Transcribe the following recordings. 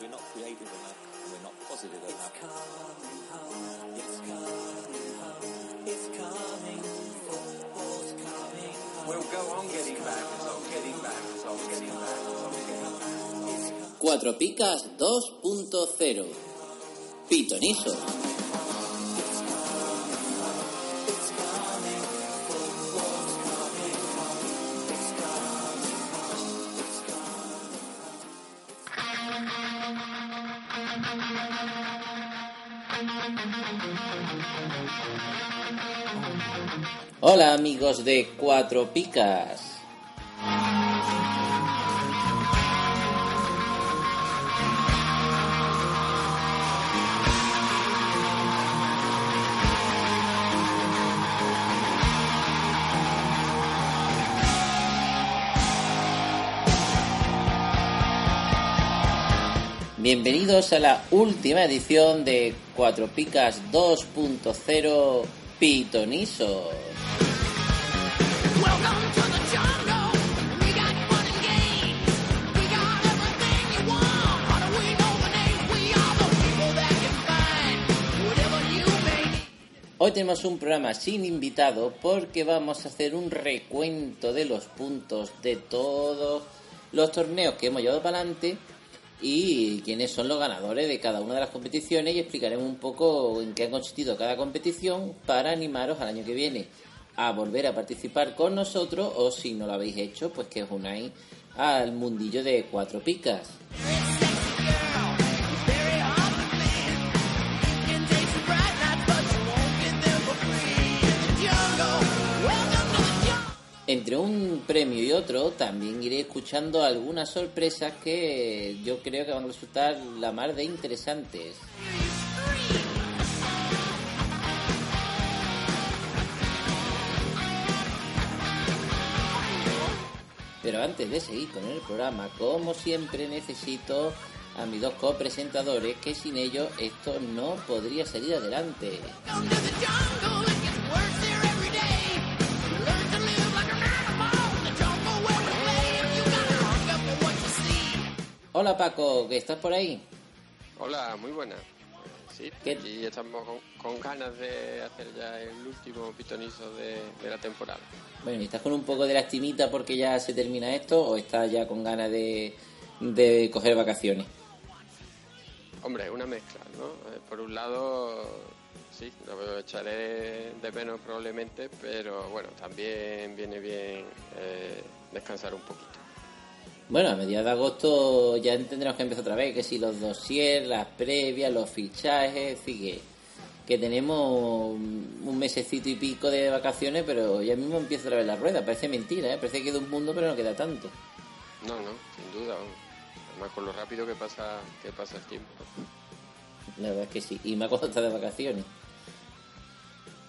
we're not creative enough, we're not positive enough. It's coming home. It's coming. Football's coming home. We'll go on getting back, so getting back, so getting back, so getting back. Cuatro Picas 2.0 Pitonizo Hola amigos de Cuatro Picas. Bienvenidos a la última edición de Cuatro Picas 2.0 Pitonisos. Hoy tenemos un programa sin invitado porque vamos a hacer un recuento de los puntos de todos los torneos que hemos llevado para adelante y quiénes son los ganadores de cada una de las competiciones y explicaremos un poco en qué ha consistido cada competición para animaros al año que viene a volver a participar con nosotros o si no lo habéis hecho pues que os unáis al mundillo de cuatro picas. Entre un premio y otro también iré escuchando algunas sorpresas que yo creo que van a resultar la mar de interesantes. Pero antes de seguir con el programa, como siempre necesito a mis dos copresentadores que sin ellos esto no podría salir adelante. Hola Paco, ¿que estás por ahí? Hola, muy buena. Sí, aquí estamos con, con ganas de hacer ya el último pitonizo de, de la temporada. Bueno, ¿y ¿estás con un poco de lastimita porque ya se termina esto o estás ya con ganas de, de coger vacaciones? Hombre, una mezcla, ¿no? Eh, por un lado, sí, lo echaré de menos probablemente, pero bueno, también viene bien eh, descansar un poquito. Bueno, a mediados de agosto ya tendremos que empezar otra vez, que si los dossiers, las previas, los fichajes, es decir, que, que tenemos un mesecito y pico de vacaciones, pero ya mismo empieza otra vez la rueda. Parece mentira, ¿eh? Parece que queda un mundo, pero no queda tanto. No, no, sin duda. Además, con lo rápido que pasa, que pasa el tiempo. La verdad es que sí, y más cuando está de vacaciones.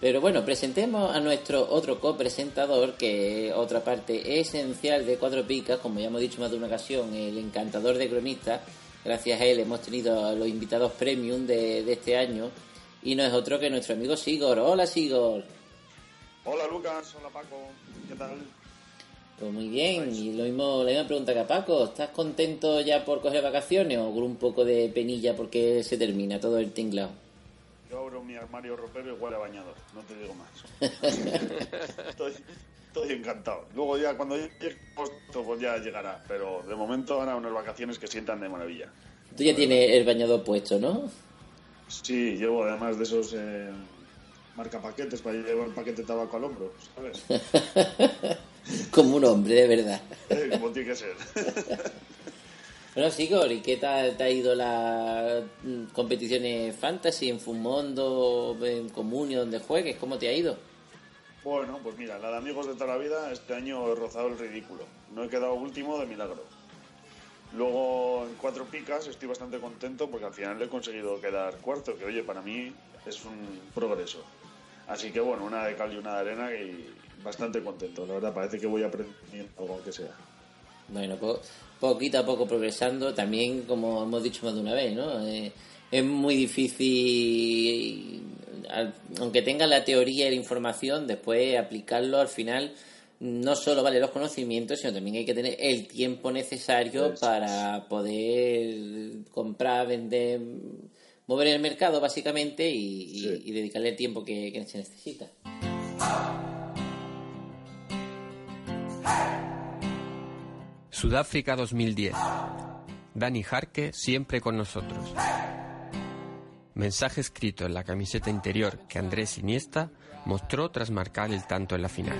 Pero bueno, presentemos a nuestro otro copresentador, que es otra parte esencial de Cuatro Picas, como ya hemos dicho más de una ocasión, el encantador de cronistas. Gracias a él hemos tenido a los invitados premium de, de este año. Y no es otro que nuestro amigo Sigor. Hola Sigor. Hola Lucas, hola Paco, ¿qué tal? Pues muy bien, y lo mismo, la misma pregunta que a Paco. ¿Estás contento ya por coger vacaciones o con un poco de penilla porque se termina todo el tinglado? Yo abro mi armario ropero y huele a bañador, no te digo más. estoy, estoy encantado. Luego ya cuando llegue agosto pues ya llegará, pero de momento ahora unas vacaciones que sientan de maravilla. Tú ya tienes el bañador puesto, ¿no? Sí, llevo además de esos eh, marca paquetes para llevar el paquete de tabaco al hombro, ¿sabes? Como un hombre, de verdad. Eh, Como tiene que ser. Bueno, Sigor, ¿y qué tal te ha ido las mm, competiciones fantasy en Fumondo, en Comunio, donde juegues? ¿Cómo te ha ido? Bueno, pues mira, la de amigos de toda la vida, este año he rozado el ridículo. No he quedado último de milagro. Luego en cuatro picas estoy bastante contento porque al final he conseguido quedar cuarto, que oye, para mí es un progreso. Así que bueno, una de cal y una de arena y bastante contento. La verdad, parece que voy aprendiendo algo aunque sea. Bueno, po- poquito a poco progresando, también como hemos dicho más de una vez, ¿no? Eh, es muy difícil, aunque tenga la teoría y la información, después aplicarlo al final no solo vale los conocimientos, sino también hay que tener el tiempo necesario para poder comprar, vender, mover el mercado básicamente y, y- Sí. y dedicarle el tiempo que, que se necesita. Sudáfrica 2010. Dani Jarque siempre con nosotros. Mensaje escrito en la camiseta interior que Andrés Iniesta mostró tras marcar el tanto en la final.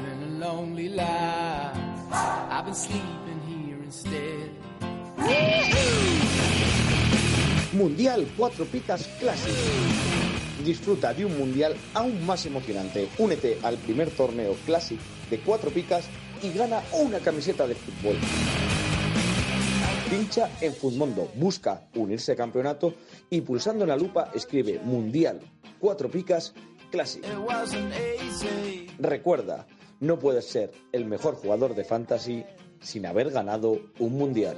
Mundial Cuatro Picas Classic. Disfruta de un mundial aún más emocionante. Únete al primer torneo Classic de Cuatro Picas y gana una camiseta de fútbol. Pincha en Futmundo, busca unirse al campeonato y pulsando en la lupa escribe Mundial Cuatro Picas easy. Recuerda, no puedes ser el mejor jugador de fantasy sin haber ganado un mundial.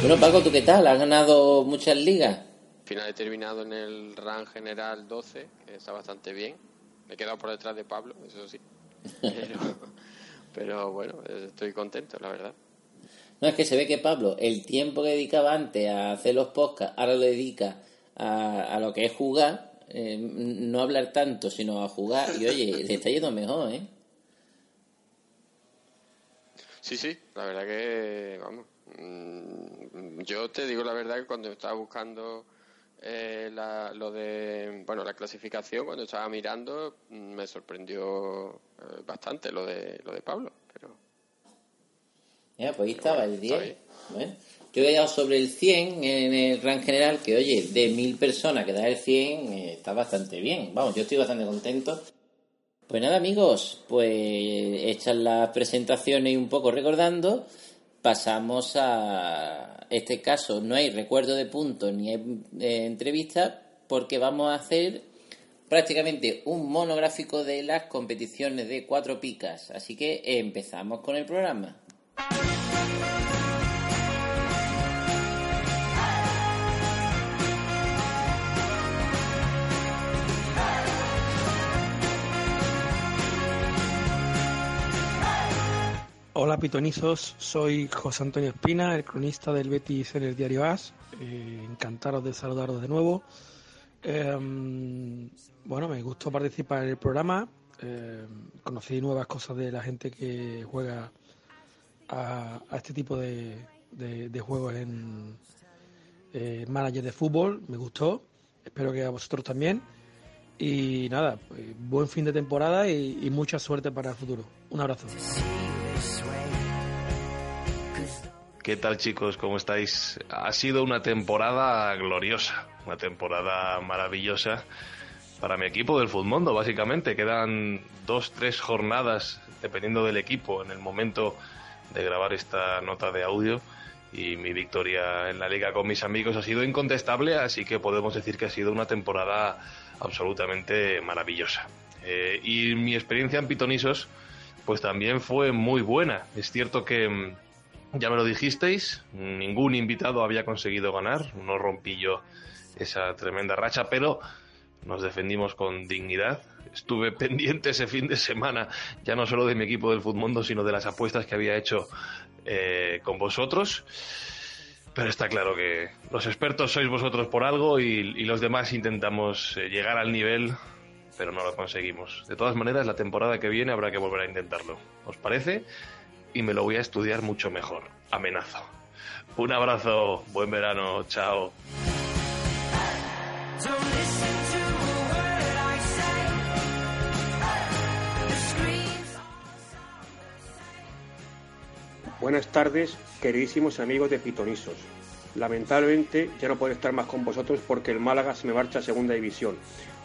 Bueno, Paco, ¿tú qué tal? ¿Has ganado muchas ligas? Al final he terminado en el RAN general 12, que está bastante bien. Me he quedado por detrás de Pablo, eso sí. Pero, pero bueno, estoy contento, la verdad. No, es que se ve que Pablo, el tiempo que dedicaba antes a hacer los podcasts, ahora lo dedica a, a lo que es jugar, eh, no hablar tanto, sino a jugar. Y oye, le está yendo mejor, ¿eh? Sí, sí, la verdad que, vamos, mm, yo te digo la verdad que cuando estaba buscando eh, la, lo de, bueno, la clasificación, cuando estaba mirando, mm, me sorprendió eh, bastante lo de, lo de Pablo, pero Ya, pues ahí estaba el está 10. bien. Bueno, yo he quedado sobre el 100 en el rank general, que oye, de mil personas que da el 100 eh, está bastante bien. Vamos, yo estoy bastante contento. Pues nada, amigos, pues hechas las presentaciones y un poco recordando, pasamos a este caso. No hay recuerdo de puntos ni hay eh, entrevista, porque vamos a hacer prácticamente un monográfico de las competiciones de cuatro picas. Así que empezamos con el programa. Hola pitonizos, soy José Antonio Espina, el cronista del Betis en el diario AS. Eh, encantaros de saludaros de nuevo. Eh, bueno, me gustó participar en el programa. Eh, conocí nuevas cosas de la gente que juega a, este tipo de, juegos en eh, manager de fútbol. Me gustó. Espero que a vosotros también. Y nada, pues, buen fin de temporada y mucha suerte para el futuro. Un abrazo. ¿Qué tal chicos? ¿Cómo estáis? Ha sido una temporada gloriosa, una temporada maravillosa para mi equipo del Mundo, básicamente. Quedan dos, tres jornadas, dependiendo del equipo, en el momento de grabar esta nota de audio. Y mi victoria en la liga con mis amigos ha sido incontestable, así que podemos decir que ha sido una temporada absolutamente maravillosa. Eh, y mi experiencia en Pitonisos, pues también fue muy buena. Es cierto que mm, ya me lo dijisteis, ningún invitado había conseguido ganar, no rompí yo esa tremenda racha, pero nos defendimos con dignidad. Estuve pendiente ese fin de semana, ya no solo de mi equipo del Futmundo, sino de las apuestas que había hecho eh, con vosotros. Pero está claro que los expertos sois vosotros por algo y, y los demás intentamos eh, llegar al nivel, pero no lo conseguimos. De todas maneras, la temporada que viene habrá que volver a intentarlo. ¿Os parece? y me lo voy a estudiar mucho mejor. Amenazo. Un abrazo, buen verano, chao. Buenas tardes, queridísimos amigos de Pitonisos. Lamentablemente ya no puedo estar más con vosotros porque el Málaga se me marcha a segunda división.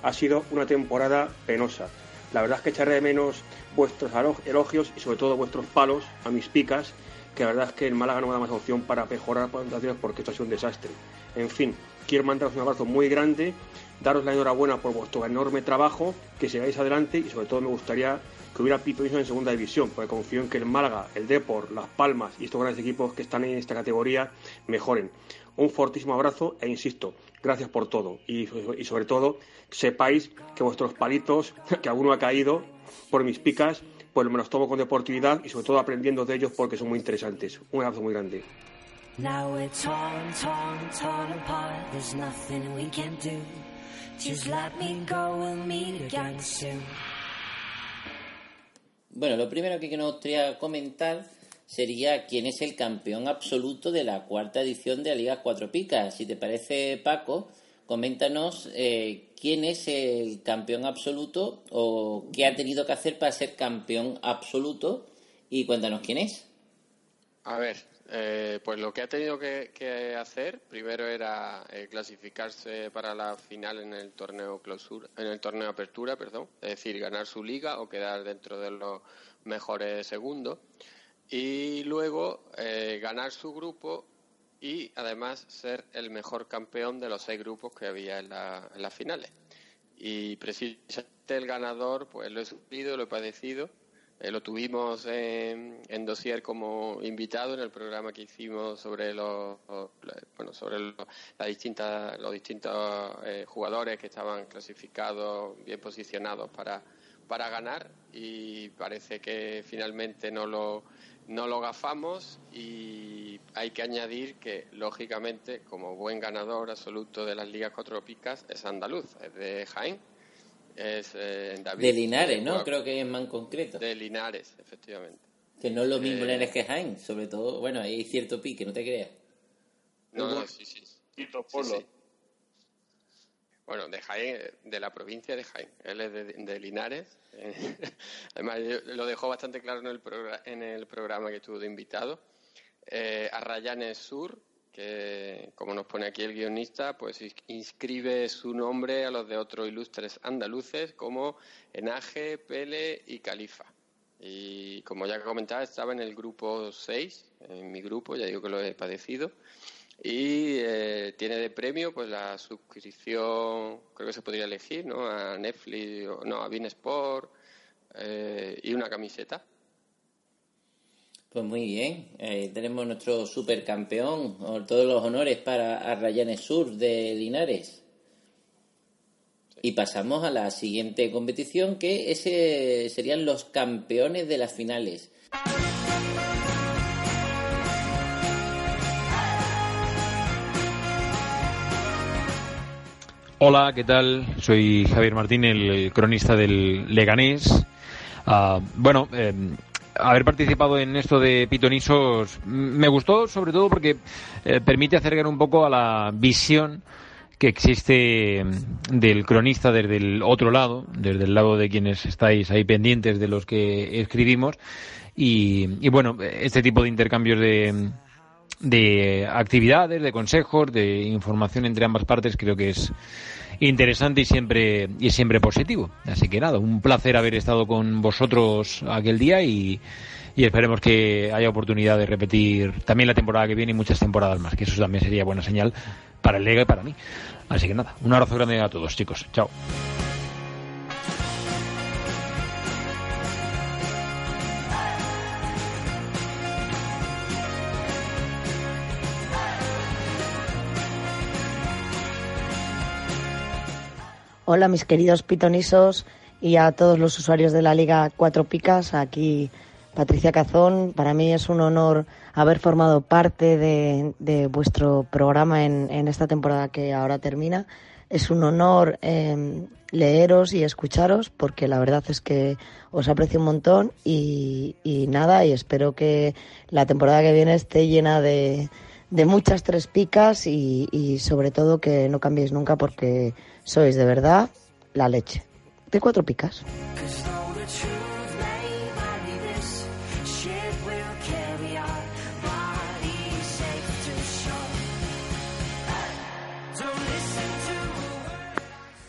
Ha sido una temporada penosa. La verdad es que echaré de menos vuestros elogios y sobre todo vuestros palos a mis picas, que la verdad es que el Málaga no me da más opción para mejorar puntuaciones porque esto ha sido un desastre. En fin, quiero mandaros un abrazo muy grande, daros la enhorabuena por vuestro enorme trabajo, que sigáis adelante y sobre todo me gustaría que hubiera pitonisos en segunda división, porque confío en que el Málaga, el Depor, Las Palmas y estos grandes equipos que están en esta categoría mejoren. Un fortísimo abrazo e insisto, gracias por todo y, y sobre todo sepáis que vuestros palitos, que alguno ha caído por mis picas, pues me los tomo con deportividad y sobre todo aprendiendo de ellos porque son muy interesantes. Un abrazo muy grande. Now we're torn, torn, torn apart. There's nothing we can do. Just let me go, we'll meet again soon. Bueno, lo primero que nos gustaría comentar sería quién es el campeón absoluto de la cuarta edición de la Liga Cuatro Picas. Si te parece, Paco, coméntanos eh, quién es el campeón absoluto o qué ha tenido que hacer para ser campeón absoluto y cuéntanos quién es. A ver, eh, pues lo que ha tenido que, que hacer primero era eh, clasificarse para la final en el torneo clausura, en el torneo apertura, perdón, es decir, ganar su liga o quedar dentro de los mejores segundos y luego eh, ganar su grupo y además ser el mejor campeón de los seis grupos que había en, la- en las finales. Y precisamente el ganador, pues lo he sufrido, lo he padecido. Eh, lo tuvimos en, en dossier como invitado en el programa que hicimos sobre los, bueno, sobre los, las distintas, los distintos eh, jugadores que estaban clasificados, bien posicionados para, para ganar y parece que finalmente no lo, no lo gafamos y hay que añadir que, lógicamente, como buen ganador absoluto de las ligas cuatro picas, es andaluz, es de Jaén. Es eh, David. De Linares, ¿no? Creo que es más en concreto. De Linares, efectivamente. Que no es lo mismo Eh, Linares que Jaén, sobre todo, bueno, hay cierto pique, no te creas. No, no, sí, sí. Sí, Polo. sí. Bueno, de Jaén, de la provincia de Jaén. Él es de, de Linares. Además, lo dejó bastante claro en el, en el programa que estuvo de invitado. Eh, Arrayanes Sur, que como nos pone aquí el guionista, pues ins- inscribe su nombre a los de otros ilustres andaluces como Enaje, Pele y Califa. Y como ya comentaba, estaba en el grupo 6, en mi grupo, ya digo que lo he padecido. Y eh, tiene de premio pues la suscripción, creo que se podría elegir, ¿no? A Netflix, o no, a Beansport eh, y una camiseta. Pues muy bien, eh, tenemos nuestro supercampeón, todos los honores para Arrayanes Sur de Linares. Y pasamos a la siguiente competición, que ese serían los campeones de las finales. Hola, ¿qué tal? Soy Javier Martín, el cronista del Leganés. Ah, bueno, eh, haber participado en esto de Pitonisos me gustó sobre todo porque eh, permite acercar un poco a la visión que existe mm, del cronista desde el otro lado, desde el lado de quienes estáis ahí pendientes de los que escribimos. Y, y bueno, este tipo de intercambios de, de actividades, de consejos, de información entre ambas partes, creo que es interesante y siempre y siempre positivo. Así que nada, un placer haber estado con vosotros aquel día y, y esperemos que haya oportunidad de repetir también la temporada que viene y muchas temporadas más, que eso también sería buena señal para el Lega y para mí. Así que nada, un abrazo grande a todos, chicos. Chao. Hola mis queridos pitonisos y a todos los usuarios de la Liga Cuatro Picas. Aquí Patricia Cazón. Para mí es un honor haber formado parte de, de vuestro programa en, en esta temporada que ahora termina. Es un honor eh, leeros y escucharos porque la verdad es que os aprecio un montón y, y nada, y espero que la temporada que viene esté llena de, de muchas tres picas y, y sobre todo que no cambiéis nunca porque sois de verdad la leche. De cuatro picas.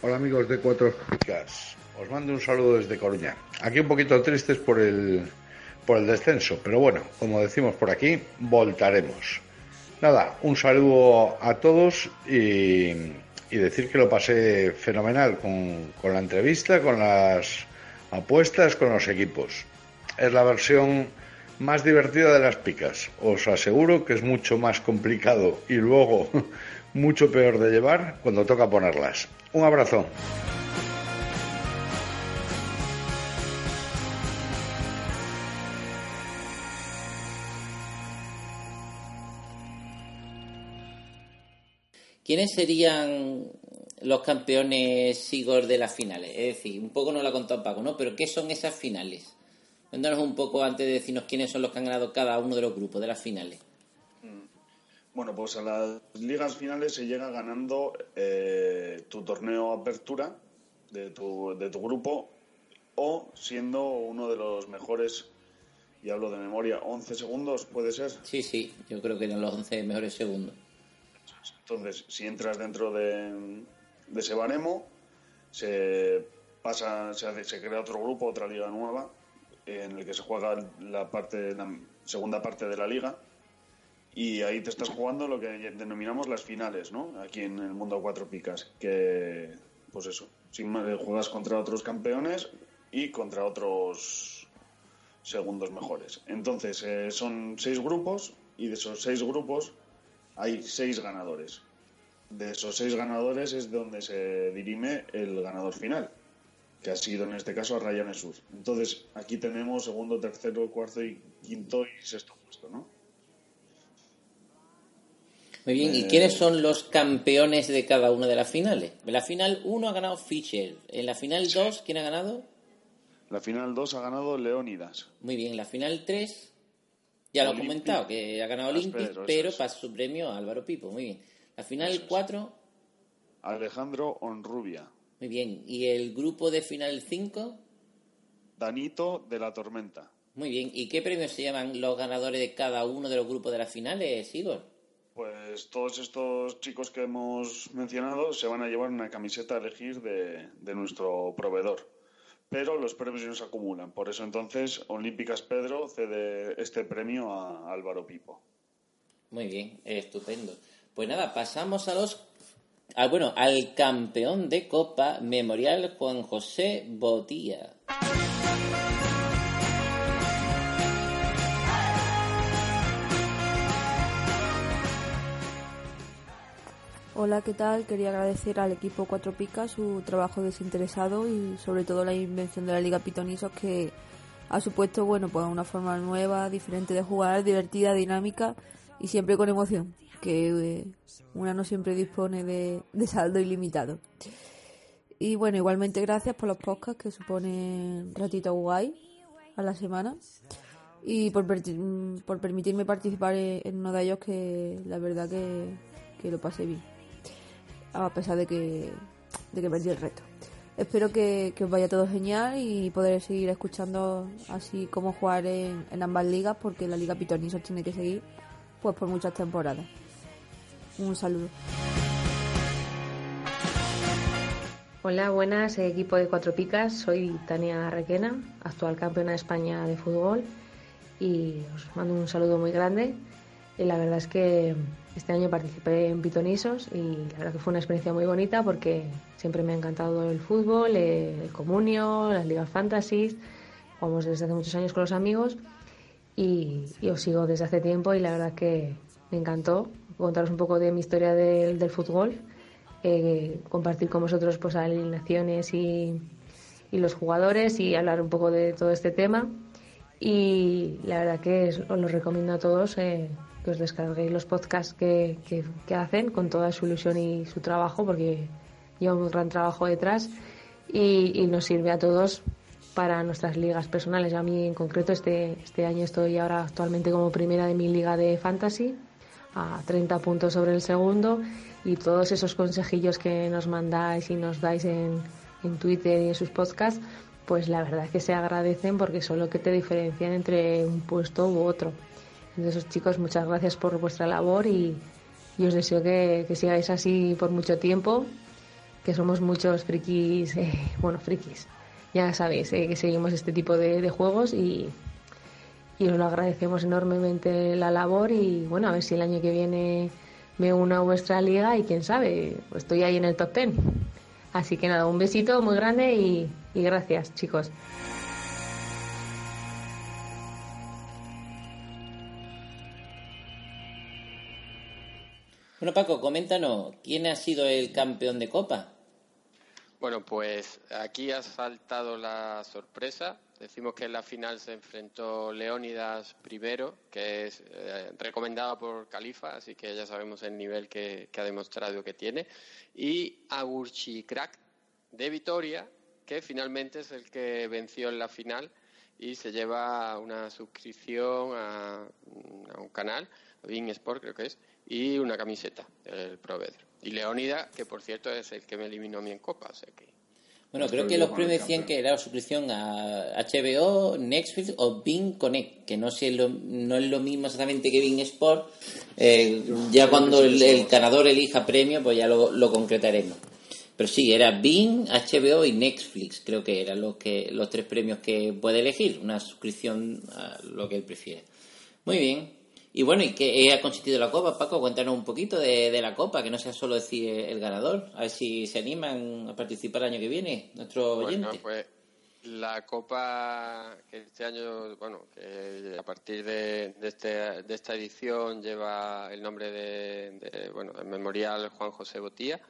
Hola amigos de Cuatro Picas, os mando un saludo desde Coruña. Aquí un poquito tristes por el, por el descenso, pero bueno, como decimos por aquí, voltaremos. Nada, un saludo a todos y, decir que lo pasé fenomenal con, con la entrevista, con las apuestas, con los equipos. Es la versión más divertida de las picas. Os aseguro que es mucho más complicado y luego mucho peor de llevar cuando toca ponerlas. Un abrazo. ¿Quiénes serían los campeones Igor de las finales? Es decir, un poco nos lo ha contado Paco, ¿no? Pero ¿qué son esas finales? Cuéntanos un poco antes de decirnos quiénes son los que han ganado cada uno de los grupos de las finales. Bueno, pues a las ligas finales se llega ganando eh, tu torneo apertura de tu, de tu grupo o siendo uno de los mejores, y hablo de memoria, 11 segundos, ¿puede ser? Sí, sí, yo creo que eran los 11 mejores segundos. Entonces, si entras dentro de, de ese baremo, se pasa, se, hace- se crea otro grupo, otra liga nueva, en el que se juega la parte, la segunda parte de la liga, y ahí te estás jugando lo que denominamos las finales, ¿no? Aquí en el mundo a cuatro picas, que, pues eso, sin más, juegas contra otros campeones y contra otros segundos mejores. Entonces, eh, son seis grupos y de esos seis grupos hay seis ganadores. De esos seis ganadores es donde se dirime el ganador final, que ha sido en este caso a Ryan Sur. Entonces, aquí tenemos segundo, tercero, cuarto y quinto y sexto puesto, ¿no? Muy bien, ¿y Eh, quiénes son los campeones de cada una de las finales? En la final 1 ha ganado Fischer. En la final 2, ¿quién ha ganado? La final 2 ha ganado Leónidas. Muy bien, la final 3, ya lo he Olympic comentado, que ha ganado Olympic, pero es. pasa su premio a Álvaro Pipo. Muy bien. La final 4, Alejandro Onrubia. muy bien. ¿Y el grupo de final 5? Danito de la Tormenta. Muy bien. ¿Y qué premios se llaman los ganadores de cada uno de los grupos de las finales, Igor? Pues todos estos chicos que hemos mencionado se van a llevar una camiseta a elegir de, de nuestro proveedor. Pero los premios no se acumulan. Por eso entonces Olímpicas Pedro cede este premio a Álvaro Pipo. Muy bien, estupendo. Pues nada, pasamos a los. al- bueno, al campeón de Copa Memorial Juan José Botía. Hola, ¿qué tal? Quería agradecer al equipo Cuatro Picas su trabajo desinteresado y sobre todo la invención de la Liga Pitonisos que ha supuesto, bueno, pues una forma nueva, diferente de jugar, divertida, dinámica y siempre con emoción, que eh, una no siempre dispone de, saldo ilimitado. Y bueno, igualmente gracias por los podcasts que suponen ratito guay a la semana y por, mm, por permitirme participar en uno de ellos que la verdad que, que lo pasé bien a pesar de que, de que perdí el reto. Espero que, que os vaya todo genial y poder seguir escuchando así cómo jugar en, en ambas ligas porque la liga Pitonisos tiene que seguir pues por muchas temporadas. Un saludo. Hola, buenas, equipo de Cuatro Picas. Soy Tania Requena, actual campeona de España de fútbol y os mando un saludo muy grande. Y la verdad es que este año participé en Pitonisos y la verdad que fue una experiencia muy bonita porque siempre me ha encantado el fútbol, el comunio, las ligas fantasies. Jugamos desde hace muchos años con los amigos y, os sigo desde hace tiempo y la verdad que me encantó contaros un poco de mi historia del, del fútbol, eh, compartir con vosotros pues alineaciones y, y los jugadores y hablar un poco de todo este tema. Y la verdad que os lo recomiendo a todos eh, que os descarguéis los podcasts que, que- hacen con toda su ilusión y su trabajo, porque lleva un gran trabajo detrás y, y nos sirve a todos para nuestras ligas personales. A mí en concreto este, este año estoy ahora actualmente como primera de mi liga de fantasy a 30 puntos sobre el segundo y todos esos consejillos que nos mandáis y nos dais en, en Twitter y en sus podcasts, pues la verdad es que se agradecen porque son lo que te diferencian entre un puesto u otro. Entonces chicos, muchas gracias por vuestra labor y, os deseo que, sigáis así por mucho tiempo, que somos muchos frikis, eh, bueno, frikis, ya sabéis eh, que seguimos este tipo de, juegos y, y os lo agradecemos enormemente la labor y bueno, a ver si el año que viene me uno a vuestra liga y quién sabe, pues estoy ahí en el top ten. Así que nada, un besito muy grande y gracias chicos. Bueno, Paco, coméntanos, ¿quién ha sido el campeón de Copa? Bueno, pues aquí ha saltado la sorpresa. Decimos que en la final se enfrentó Leónidas primero, que es eh, recomendado por Califa, así que ya sabemos el nivel que, ha demostrado que tiene. Y Agurchi Crack de Vitoria, que finalmente es el que venció en la final y se lleva una suscripción a, a un canal, Bing Sport creo que es, y una camiseta del proveedor. Y Leónida, que por cierto es el que me eliminó a mí en Copa, o sea que... Bueno, creo que los premios decían que era suscripción a HBO, Netflix o Bing Connect, que no, sé lo- no es lo mismo exactamente que Bing Sport. Eh, ya cuando el, el ganador elija premio, pues ya lo, lo concretaremos. Pero sí, era Bing, HBO y Netflix, creo que eran los, que, los tres premios que puede elegir, una suscripción a lo que él prefiere. Muy bien. Y bueno, ¿y qué ha consistido la Copa, Paco? Cuéntanos un poquito de, de la Copa, que no sea solo decir el ganador. A ver si se animan a participar el año que viene, nuestros Bueno, oyentes. pues la Copa que este año, bueno, que a partir de, de, este- de esta edición lleva el nombre de, de, bueno, del Memorial Juan José Botía,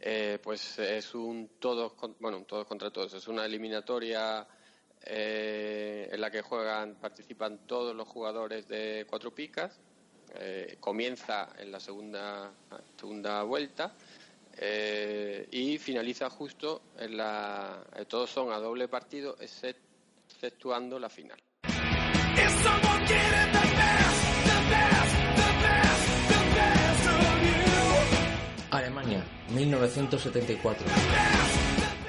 eh, pues es un todos, con- bueno, un todos contra todos, es una eliminatoria eh, en la que juegan, participan todos los jugadores de cuatro picas, eh, comienza en la segunda, segunda vuelta eh, y finaliza justo en la. eh, todos son a doble partido, excep- exceptuando la final. Alemania, 1974.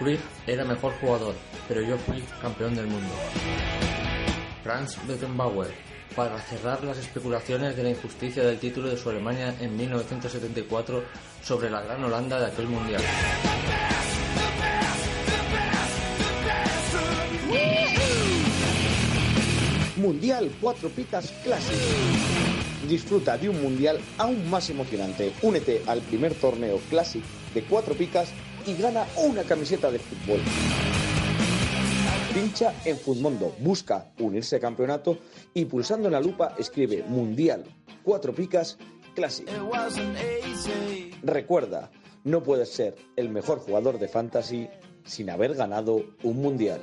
Cruyff era mejor jugador, pero yo fui campeón del mundo. Franz Beckenbauer, para cerrar las especulaciones de la injusticia del título de su Alemania en 1974 sobre la gran Holanda de aquel mundial. Mundial Cuatro Picas Classic. Disfruta de un mundial aún más emocionante. Únete al primer torneo Classic de Cuatro Picas y gana una camiseta de fútbol. Pincha en Futmundo, busca unirse al campeonato y pulsando en la lupa escribe Mundial Cuatro Picas Classic. Recuerda, no puedes ser el mejor jugador de fantasy sin haber ganado un mundial.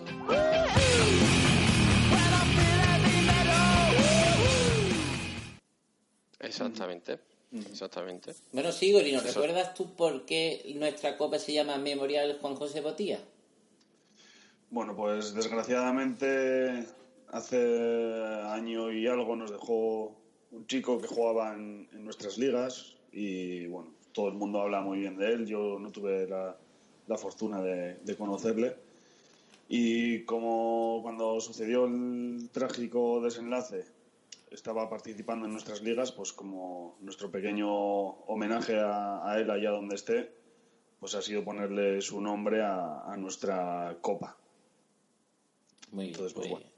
Exactamente, exactamente. Bueno, sí, Igor, ¿y nos Eso- recuerdas tú por qué nuestra copa se llama Memorial Juan José Botía? Bueno, pues desgraciadamente hace año y algo nos dejó un chico que jugaba en, en nuestras ligas y bueno, todo el mundo habla muy bien de él. Yo no tuve la, la fortuna de, de conocerle. Y como cuando sucedió el trágico desenlace estaba participando en nuestras ligas, pues como nuestro pequeño homenaje a, a él allá donde esté, pues ha sido ponerle su nombre a, a nuestra copa. Muy bien, Entonces, pues muy bueno,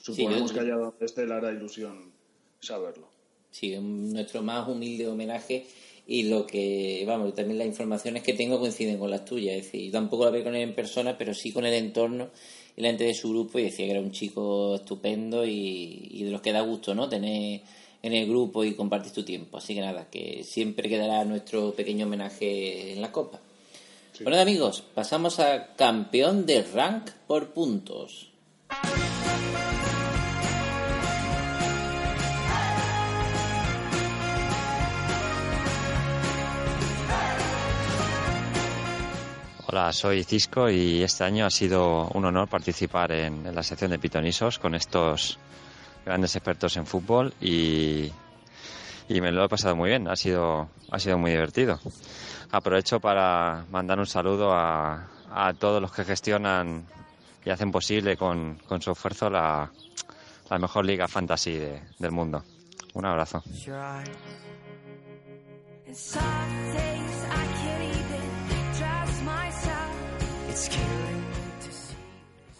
suponemos que allá donde esté le hará ilusión saberlo. Sí, nuestro más humilde homenaje y lo que, vamos, también las informaciones que tengo coinciden con las tuyas. Es decir, yo tampoco la veo con él en persona, pero sí con el entorno gente de su grupo y decía que era un chico estupendo y, y de los que da gusto, ¿no? Tener en el grupo y compartir tu tiempo. Así que nada, que siempre quedará nuestro pequeño homenaje en la copa. Bueno, amigos, pasamos a campeón de rank por puntos. Hola, soy Cisco y este año ha sido un honor participar en, en la sección de pitonisos con estos grandes expertos en fútbol y, y me lo he pasado muy bien, ha sido, ha sido muy divertido. Aprovecho para mandar un saludo a, a todos los que gestionan y hacen posible con, con su esfuerzo la, la mejor liga fantasy de- del mundo. Un abrazo.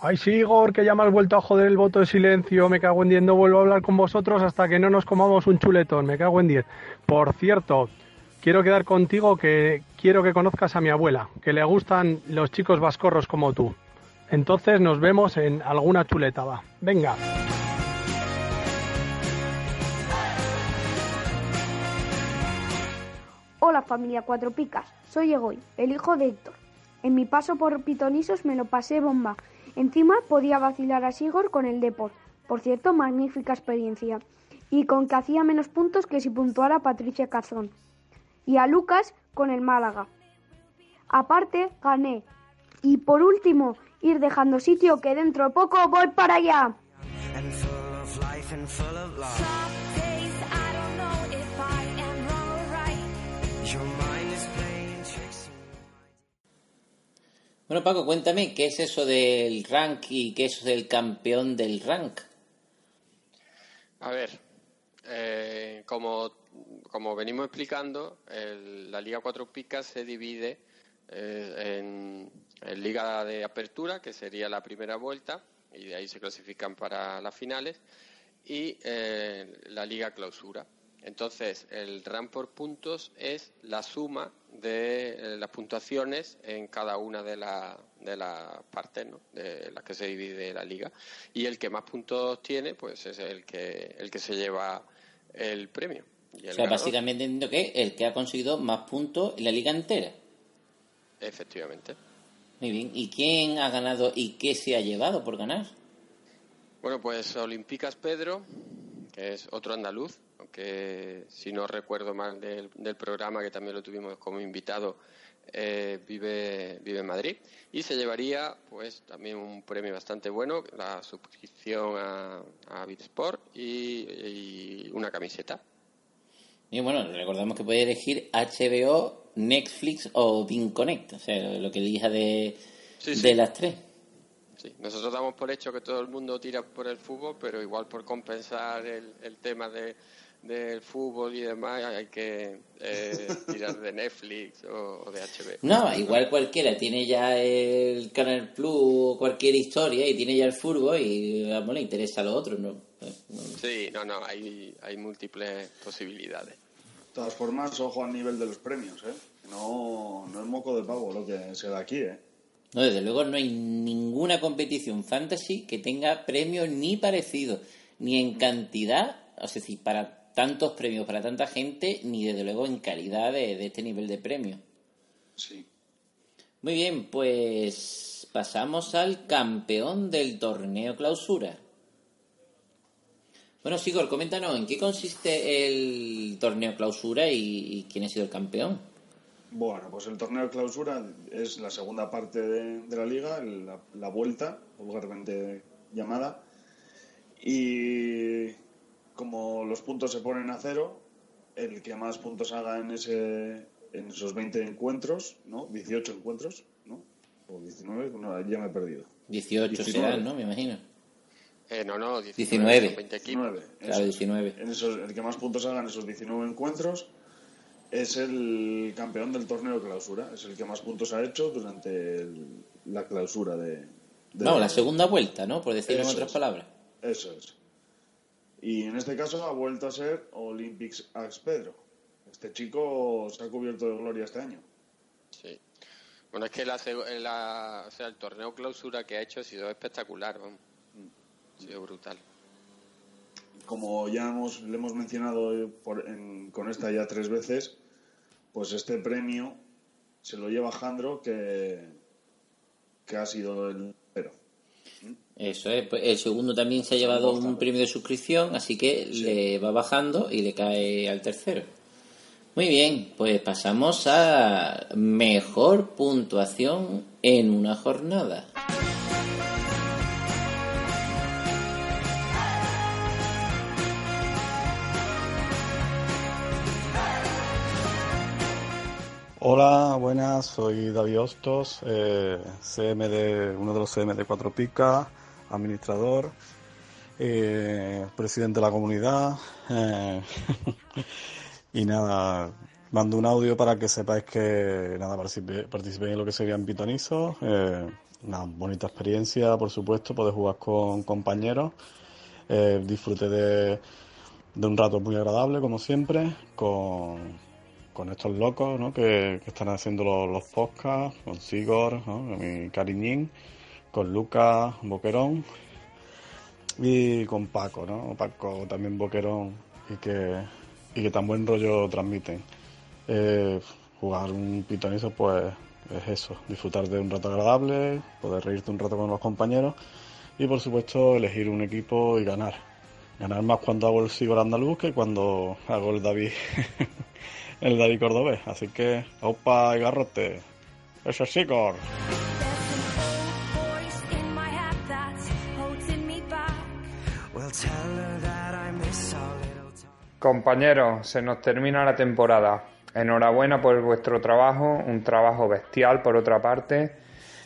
Ay, sí, Igor, que ya me has vuelto a joder el voto de silencio. Me cago en 10, no vuelvo a hablar con vosotros hasta que no nos comamos un chuletón. Me cago en 10. Por cierto, quiero quedar contigo que quiero que conozcas a mi abuela, que le gustan los chicos vascorros como tú. Entonces nos vemos en alguna chuleta, va. Venga. Hola familia Cuatro Picas, soy Egoy, el hijo de Héctor. En mi paso por Pitonisos me lo pasé bomba. Encima podía vacilar a Sigor con el Deport. Por cierto, magnífica experiencia. Y con que hacía menos puntos que si puntuara Patricia Cazón. Y a Lucas con el Málaga. Aparte, gané. Y por último, ir dejando sitio que dentro de poco voy para allá. Bueno, Paco, cuéntame, ¿qué es eso del rank y qué es eso del campeón del rank? A ver, eh, como, como venimos explicando, el- la Liga Cuatro Picas se divide eh, en, en Liga de Apertura, que sería la primera vuelta, y de ahí se clasifican para las finales, y eh, la Liga Clausura. Entonces, el rank por puntos es la suma de eh, las puntuaciones en cada una de, la- de las partes ¿no? de las que se divide la liga. Y el que más puntos tiene, pues es el que, el que se lleva el premio. Y el O sea, ganador. básicamente entiendo que el que ha conseguido más puntos en la liga entera. Efectivamente. Muy bien. ¿Y quién ha ganado y qué se ha llevado por ganar? Bueno, pues Olimpicas Pedro, que es otro andaluz, aunque si no recuerdo mal del, del programa, que también lo tuvimos como invitado, eh, vive, vive en Madrid. Y se llevaría, pues, también un premio bastante bueno, la suscripción a, a Bitsport y, y una camiseta. Y bueno, recordamos que puede elegir HBO, Netflix o Connect, o sea, lo que elija de, Sí, sí. de las tres. Sí, nosotros damos por hecho que todo el mundo tira por el fútbol, pero igual por compensar el, el tema de, del fútbol y demás hay que eh, tirar de Netflix o, o de HBO. No, igual cualquiera tiene ya el Canal Plus o cualquier historia y tiene ya el fútbol y vamos, le interesa a los otros, ¿no? Sí, no, no, hay, hay múltiples posibilidades. De todas formas, ojo al nivel de los premios, ¿eh? No, no es moco de pavo lo que se da aquí, ¿eh? No, desde luego no hay ninguna competición fantasy que tenga premios ni parecido, ni en cantidad, o sea, decir, para tantos premios, para tanta gente, ni desde luego en calidad de, de este nivel de premio. Sí. Muy bien, pues pasamos al campeón del torneo clausura. Bueno, Sigor, coméntanos, ¿en qué consiste el torneo clausura y, y quién ha sido el campeón? Bueno, pues el torneo de clausura es la segunda parte de, de la liga, el- la, la vuelta, vulgarmente llamada. Y como los puntos se ponen a cero, el que más puntos haga en, ese, en esos 20 encuentros, ¿no? 18 encuentros, ¿no? O 19, no, ya me he perdido. 18 19. serán, ¿no? Me imagino. Eh, no, no, 19. son 20 equipos. 19, Claro, eso. 19. En esos, el que más puntos haga en esos 19 encuentros es el campeón del torneo de clausura. Es el que más puntos ha hecho durante el- la clausura de... de Vamos, la segunda vuelta, ¿no? Por decirlo en otras es. palabras. Eso es. Y en este caso ha vuelto a ser Olympics Ax Pedro. Este chico se ha cubierto de gloria este año. Sí. Bueno, es que la- o sea, el torneo clausura que ha hecho ha sido espectacular, vamos. Ha sido brutal. Como ya hemos, le hemos mencionado por- en- con esta ya tres veces, pues este premio se lo lleva Jandro, que, que ha sido el cero. Eso es. Pues el segundo también se ha llevado un premio de suscripción, así que le va bajando y le cae al tercero. Muy bien, pues pasamos a mejor puntuación en una jornada. Hola, buenas, soy David Hostos, eh, CM de, uno de los CM de Cuatro Picas, administrador, eh, presidente de la comunidad. eh, y nada, mando un audio para que sepáis que nada participé, en lo que serían pitonisos. eh, una bonita experiencia, por supuesto, poder jugar con compañeros. Disfruté de, de un rato muy agradable, como siempre, con, con estos locos ¿no? que, están haciendo los, los podcasts, con Sigor, ¿no? con mi cariñín, con Lucas Boquerón y con Paco, ¿no? Paco también Boquerón y que, y que tan buen rollo transmiten. Eh, jugar un pitonizo pues es eso, disfrutar de un rato agradable, poder reírte un rato con los compañeros y por supuesto elegir un equipo y ganar. Ganar más cuando hago el Sigor andaluz que cuando hago el David el David cordobés. Así que, opa y garrote. Eso little talk. Compañeros, se nos termina la temporada. Enhorabuena por vuestro trabajo, un trabajo bestial por otra parte,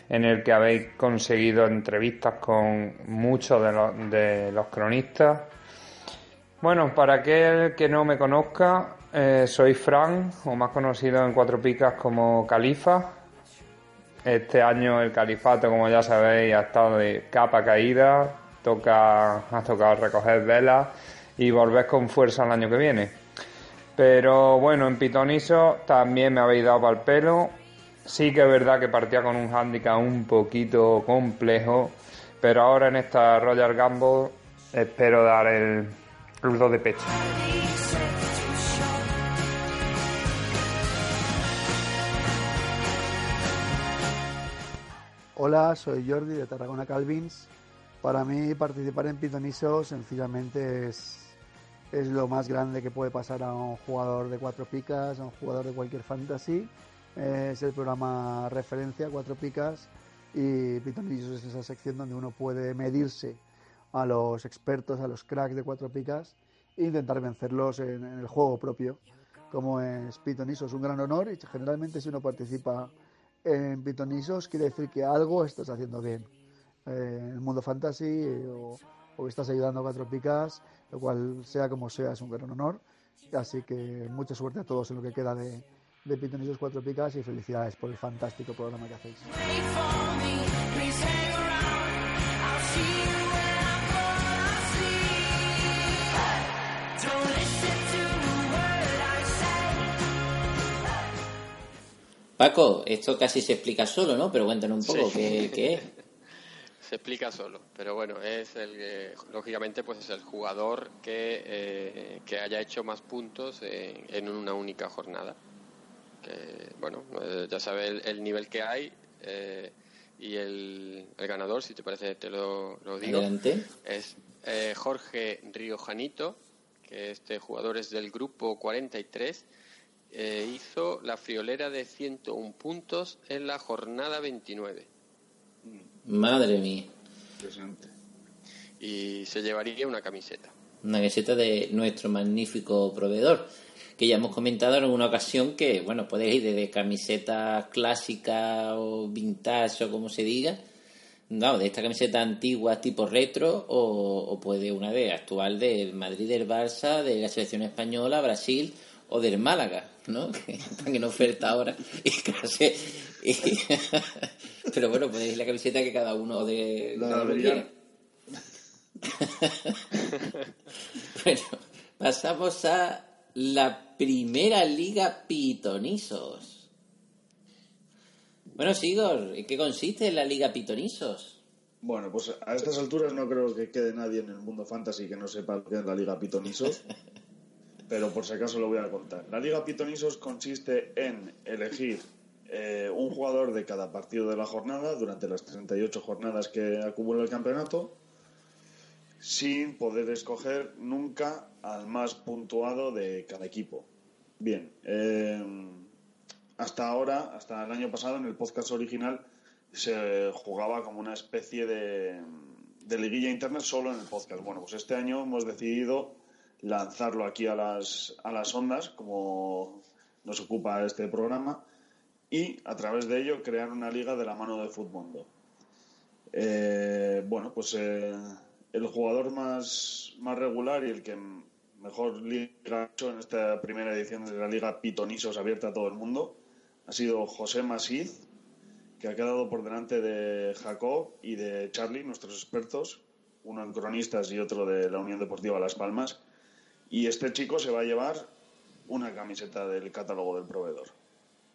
en el que habéis conseguido entrevistas con muchos de los, de los cronistas. Bueno, para aquel que no me conozca, eh, soy Fran, o más conocido en Cuatro Picas como Califa. Este año el califato, como ya sabéis, ha estado de capa caída, toca, ha tocado recoger velas y volver con fuerza el año que viene. Pero bueno, en Pitoniso también me habéis dado para el pelo. Sí que es verdad que partía con un handicap un poquito complejo, pero ahora en esta Royal Gamble espero dar el, el de pecho. Hola, soy Jordi de Tarragona Calvins. Para mí participar en Pitoniso sencillamente es, es lo más grande que puede pasar a un jugador de cuatro picas, a un jugador de cualquier fantasy. Eh, es el programa referencia cuatro picas y Pitoniso es esa sección donde uno puede medirse a los expertos, a los cracks de cuatro picas e intentar vencerlos en, en el juego propio. Como es Pitoniso, es un gran honor y generalmente si uno participa en Pitonisos quiere decir que algo estás haciendo bien eh, en el mundo fantasy eh, o, o estás ayudando a cuatro picas, lo cual sea como sea es un gran honor. Así que mucha suerte a todos en lo que queda de, de Pitonisos cuatro picas y felicidades por el fantástico programa que hacéis. Paco, esto casi se explica solo, ¿no? Pero cuéntanos un poco Sí. qué, qué es. Se explica solo, pero bueno, es el que, lógicamente, pues es el jugador que, eh, que haya hecho más puntos en, en una única jornada. Que, bueno, eh, ya sabes el, el nivel que hay eh, y el, el ganador, si te parece, te lo, lo digo. Adelante. Es eh, Jorge Riojanito, que este jugador es del grupo 43. Eh, hizo la friolera de 101 puntos en la jornada 29. Madre mía. y se llevaría una camiseta. Una camiseta de nuestro magnífico proveedor. Que ya hemos comentado en alguna ocasión que, bueno, puede ir desde camiseta clásica o vintage o como se diga. No, de esta camiseta antigua tipo retro o, o puede una de actual del Madrid, del Barça, de la selección española, Brasil o del Málaga, ¿no? Que están en oferta ahora. Y pero bueno, podéis la camiseta que cada uno de La cada uno quiera. Bueno, pasamos a la primera liga Pitonisos. Bueno, Sigor, ¿en qué consiste la liga Pitonisos? Bueno, pues a estas alturas no creo que quede nadie en el mundo fantasy que no sepa qué es la Liga Pitonisos, pero por si acaso lo voy a contar. La Liga Pitonisos consiste en elegir eh, un jugador de cada partido de la jornada durante las 38 jornadas que acumula el campeonato, sin poder escoger nunca al más puntuado de cada equipo. Bien, eh, hasta ahora, hasta el año pasado, en el podcast original, se jugaba como una especie de, de liguilla interna solo en el podcast. Bueno, pues este año hemos decidido lanzarlo aquí a las, a las ondas, como nos ocupa este programa, y a través de ello crear una liga de la mano de Futmundo. Eh, bueno, pues eh, el jugador más, más regular y el que mejor liga hecho en esta primera edición de la liga Pitonisos abierta a todo el mundo ha sido José Masíz, que ha quedado por delante de Jacob y de Charlie, nuestros expertos, uno en cronistas y otro de la Unión Deportiva Las Palmas. Y este chico se va a llevar una camiseta del catálogo del proveedor.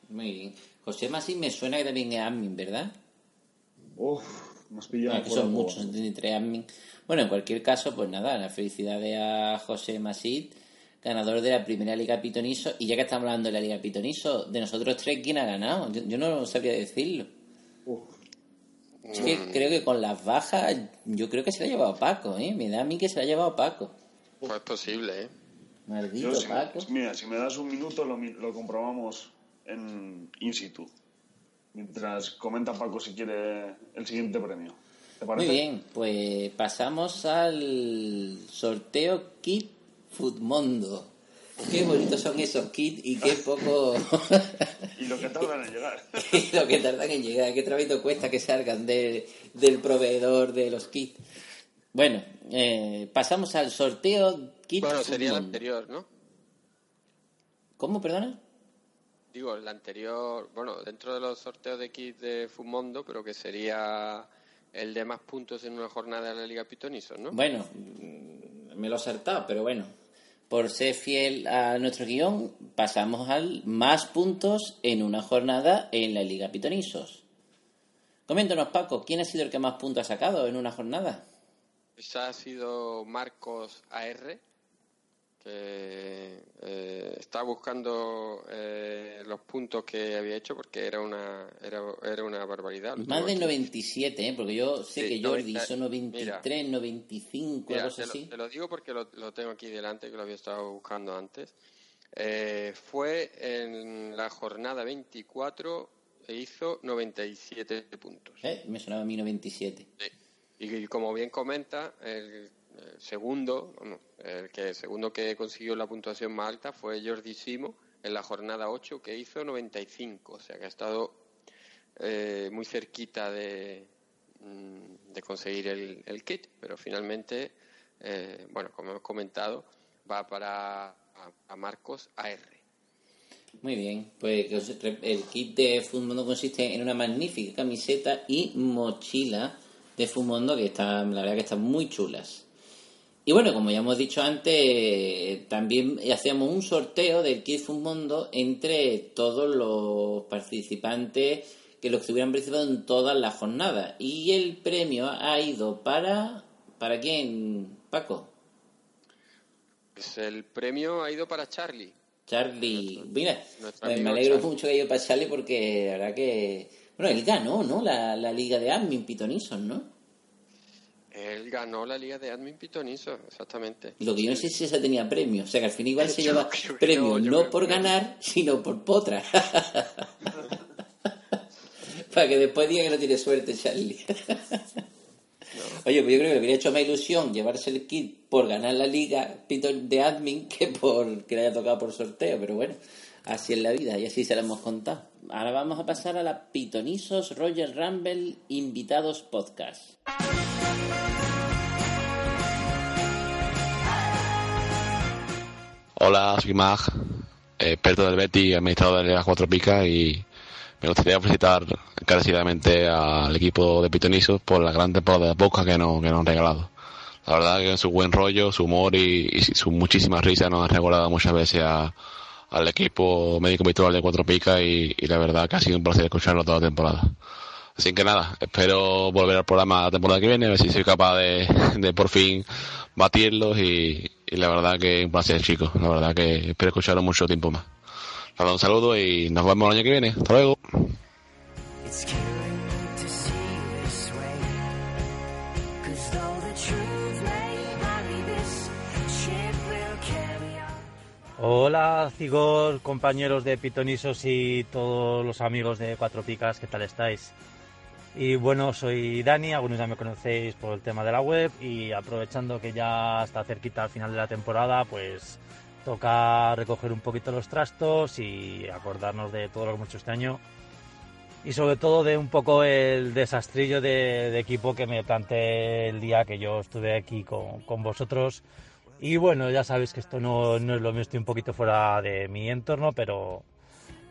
Muy bien. José Masí me suena que también es admin, ¿verdad? Uf, me has pillado. Que son muchos, entre admin. Bueno, en cualquier caso, pues nada, las felicidades a José Masí, ganador de la primera Liga Pitoniso. Y ya que estamos hablando de la Liga Pitoniso, de nosotros tres, ¿quién ha ganado? Yo, yo no sabría decirlo. Es que creo que con las bajas, yo creo que se la ha llevado Paco, ¿eh? Me da a mí que se la ha llevado Paco. Pues es posible, ¿eh? Maldito Yo, si, Paco. mira, si me das un minuto lo, comprobamos en in situ. Mientras comenta Paco si quiere el siguiente premio. ¿Te Muy parece? bien, pues pasamos al sorteo Kit Futmundo. Qué bonitos son esos kits y qué poco Y lo que tardan en llegar. lo que tardan en llegar, qué trabajo cuesta que salgan de- del proveedor de los kits. Bueno, eh, pasamos al sorteo Kit Bueno, sería el anterior, ¿no? ¿Cómo, perdona? Digo, el anterior, bueno, dentro de los sorteos de kit de Fumondo, pero que sería el de más puntos en una jornada de la Liga Pitonisos, ¿no? Bueno, mm, me lo he saltado, pero bueno. Por ser fiel a nuestro guion, pasamos al más puntos en una jornada en la Liga Pitonisos. Coméntanos, Paco, ¿quién ha sido el que más puntos ha sacado en una jornada? Esa ha sido Marcos AR, que eh, está buscando eh, los puntos que había hecho porque era una era, era una barbaridad. Más de aquí. 97, ¿eh? porque yo sé Sí, que Jordi 90, hizo 93, 95, Mira, algo te, lo, así. te lo digo porque lo, lo tengo aquí delante, que lo había estado buscando antes. Eh, fue en la jornada 24 e hizo 97 puntos. ¿Eh? Me sonaba a mí 97. Y, y como bien comenta, el, segundo, bueno, el que segundo que consiguió la puntuación más alta fue Jordi Simo en la jornada 8 que hizo 95, o sea que ha estado eh, muy cerquita de, mm, de conseguir el, kit, pero finalmente, eh, bueno, como hemos comentado, va para a, a Marcos AR. Muy bien, pues el kit de Fumondo consiste en una magnífica camiseta y mochila de Fumondo que están, la verdad que están muy chulas. Y bueno, como ya hemos dicho antes, también hacíamos un sorteo del kit Fumondo entre todos los participantes que los que hubieran participado en todas las jornadas. Y el premio ha ido para... ¿Para quién, Paco? Pues el premio ha ido para Charlie. Charlie, mira, nuestro me, alegro Charlie. mucho que haya ido para Charlie porque la verdad que... Bueno, él ganó, ¿no? La, la liga de admin Pitonison, ¿no? Él ganó la liga de Admin Pitoniso, exactamente. Lo que yo no sé si esa tenía premio. O sea que al fin igual se lleva creo premio no, por ganar, sino por potra. Para que después diga que no tiene suerte, Charlie. Oye, pues yo creo que le hubiera hecho más ilusión llevarse el kit por ganar la liga de admin que por que le haya tocado por sorteo. Pero bueno, así es la vida y así se la hemos contado. Ahora vamos a pasar a la Pitonisos Roger Rumble Invitados Podcast. Hola, soy Mag, experto del Betty, administrador de las Cuatro Picas y me gustaría felicitar encarecidamente al equipo de Pitonisos por la gran temporada de podcast que nos, que nos han regalado. La verdad que su buen rollo, su humor y, y su muchísima risa nos han recordado muchas veces a- al equipo médico habitual de Cuatro Picas y, la verdad que ha sido un placer escucharlo toda la temporada. Así que nada, espero volver al programa la temporada que viene, a ver si soy capaz de, de por fin batirlos y, la verdad que un placer chicos, la verdad que espero escucharos mucho tiempo más. Un saludo y nos vemos el año que viene. Hasta luego. Hola, Cigor, compañeros de Pitonisos y todos los amigos de Cuatro Picas, ¿qué tal estáis? Y bueno, soy Dani, algunos ya me conocéis por el tema de la web y aprovechando que ya está cerquita al final de la temporada, pues toca recoger un poquito los trastos y acordarnos de todo lo que hemos hecho este año y sobre todo de un poco el desastrillo de, de equipo que me planteé el día que yo estuve aquí con, con vosotros. Y bueno, ya sabéis que esto no, no es lo mío, estoy un poquito fuera de mi entorno, pero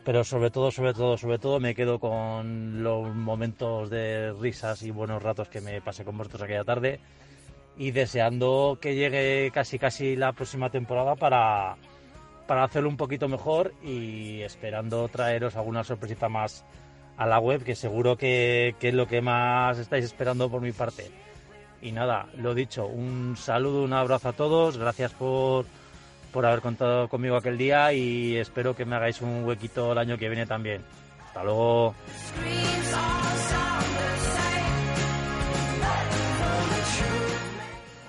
pero sobre todo, sobre todo, sobre todo me quedo con los momentos de risas y buenos ratos que me pasé con vosotros aquella tarde y deseando que llegue casi casi la próxima temporada para, para hacerlo un poquito mejor y esperando traeros alguna sorpresita más a la web que seguro que, que es lo que más estáis esperando por mi parte. Y nada, lo dicho, un saludo, un abrazo a todos, gracias por, por haber contado conmigo aquel día y espero que me hagáis un huequito el año que viene también. Hasta luego.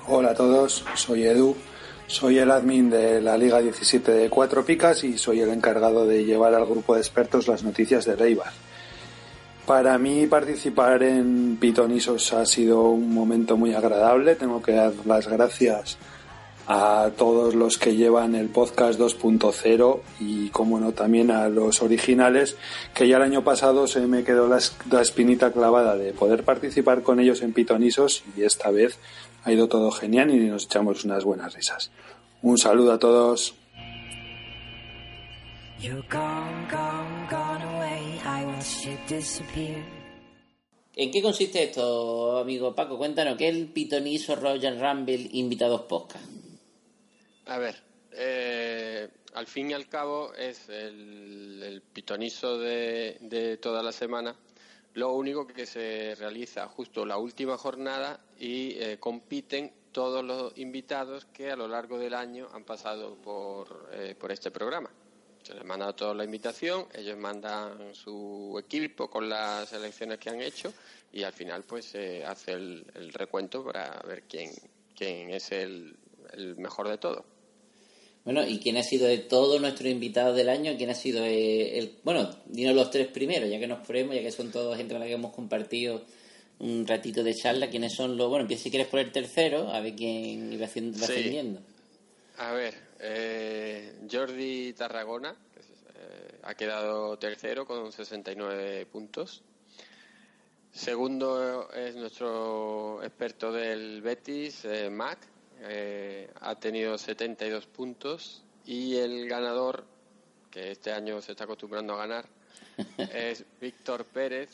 Hola a todos, soy Edu, soy el admin de la Liga 17 de Cuatro Picas y soy el encargado de llevar al grupo de expertos las noticias de Reibar. Para mí participar en Pitonisos ha sido un momento muy agradable, tengo que dar las gracias a todos los que llevan el podcast 2.0 y como no también a los originales que ya el año pasado se me quedó la, es- la espinita clavada de poder participar con ellos en Pitonisos y esta vez ha ido todo genial y nos echamos unas buenas risas. Un saludo a todos. ¿En qué consiste esto, amigo Paco? Cuéntanos, ¿qué es el pitonizo Roger Rumble invitados podcast? A ver, eh, al fin y al cabo es el, el pitonizo de, de toda la semana. Lo único que se realiza justo la última jornada y eh, compiten todos los invitados que a lo largo del año han pasado por, eh, por este programa. Se les manda a todos la invitación, ellos mandan su equipo con las selecciones que han hecho y al final pues se hace el, el recuento para ver quién, quién es el, el mejor de todos. Bueno, ¿y quién ha sido de todos nuestros invitados del año? ¿Quién ha sido eh, el... Bueno, dinos los tres primeros, ya que nos ponemos, ya que son todos gente con la que hemos compartido un ratito de charla. ¿Quiénes son los...? Bueno, empieza si quieres por el tercero, a ver quién iba haciendo- va Sí. ascendiendo. A ver, eh, Jordi Tarragona que eh, ha quedado tercero con 69 puntos. Segundo es nuestro experto del Betis, eh, Mac, ha tenido 72 puntos. Y el ganador, que este año se está acostumbrando a ganar, es Víctor Pérez,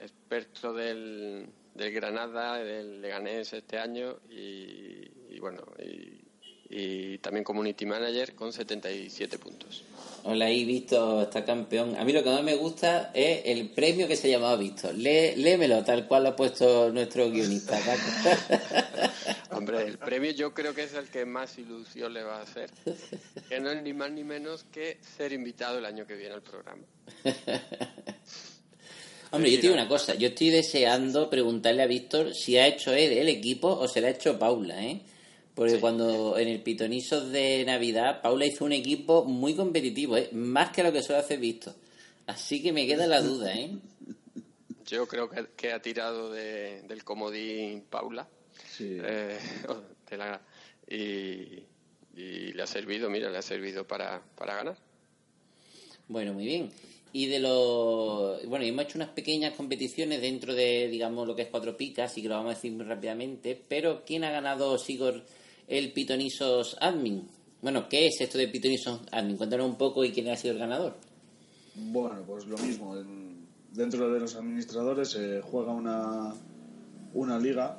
experto del, del Granada, del Leganés este año y, y bueno, y, y también community manager con 77 puntos. Hola, ahí Víctor está campeón. A mí lo que más me gusta es el premio que se llamaba Víctor. Lé, léemelo, tal cual lo ha puesto nuestro guionista. Hombre, el premio yo creo que es el que más ilusión le va a hacer, que no es ni más ni menos que ser invitado el año que viene al programa. Hombre, yo te digo una cosa, yo estoy deseando preguntarle a Víctor si ha hecho él el equipo o se lo ha hecho Paula, ¿eh? Porque cuando en el pitonizo de Navidad, Paula hizo un equipo muy competitivo, ¿eh? Más que lo que suele hacer Víctor. Así que me queda la duda, ¿eh? Yo creo que, que ha tirado de- del comodín Paula. Eh, de la- y, y le ha servido, mira, le ha servido para, para ganar. Bueno, muy bien. Y de los... Bueno, y hemos hecho unas pequeñas competiciones dentro de, digamos, lo que es cuatro picas, así que lo vamos a decir muy rápidamente. Pero, ¿quién ha ganado, Sigor, el Pitonisos Admin? Bueno, ¿qué es esto de Pitonisos Admin? Cuéntanos un poco y quién ha sido el ganador. Bueno, pues lo mismo. en- dentro de los administradores se juega una, una liga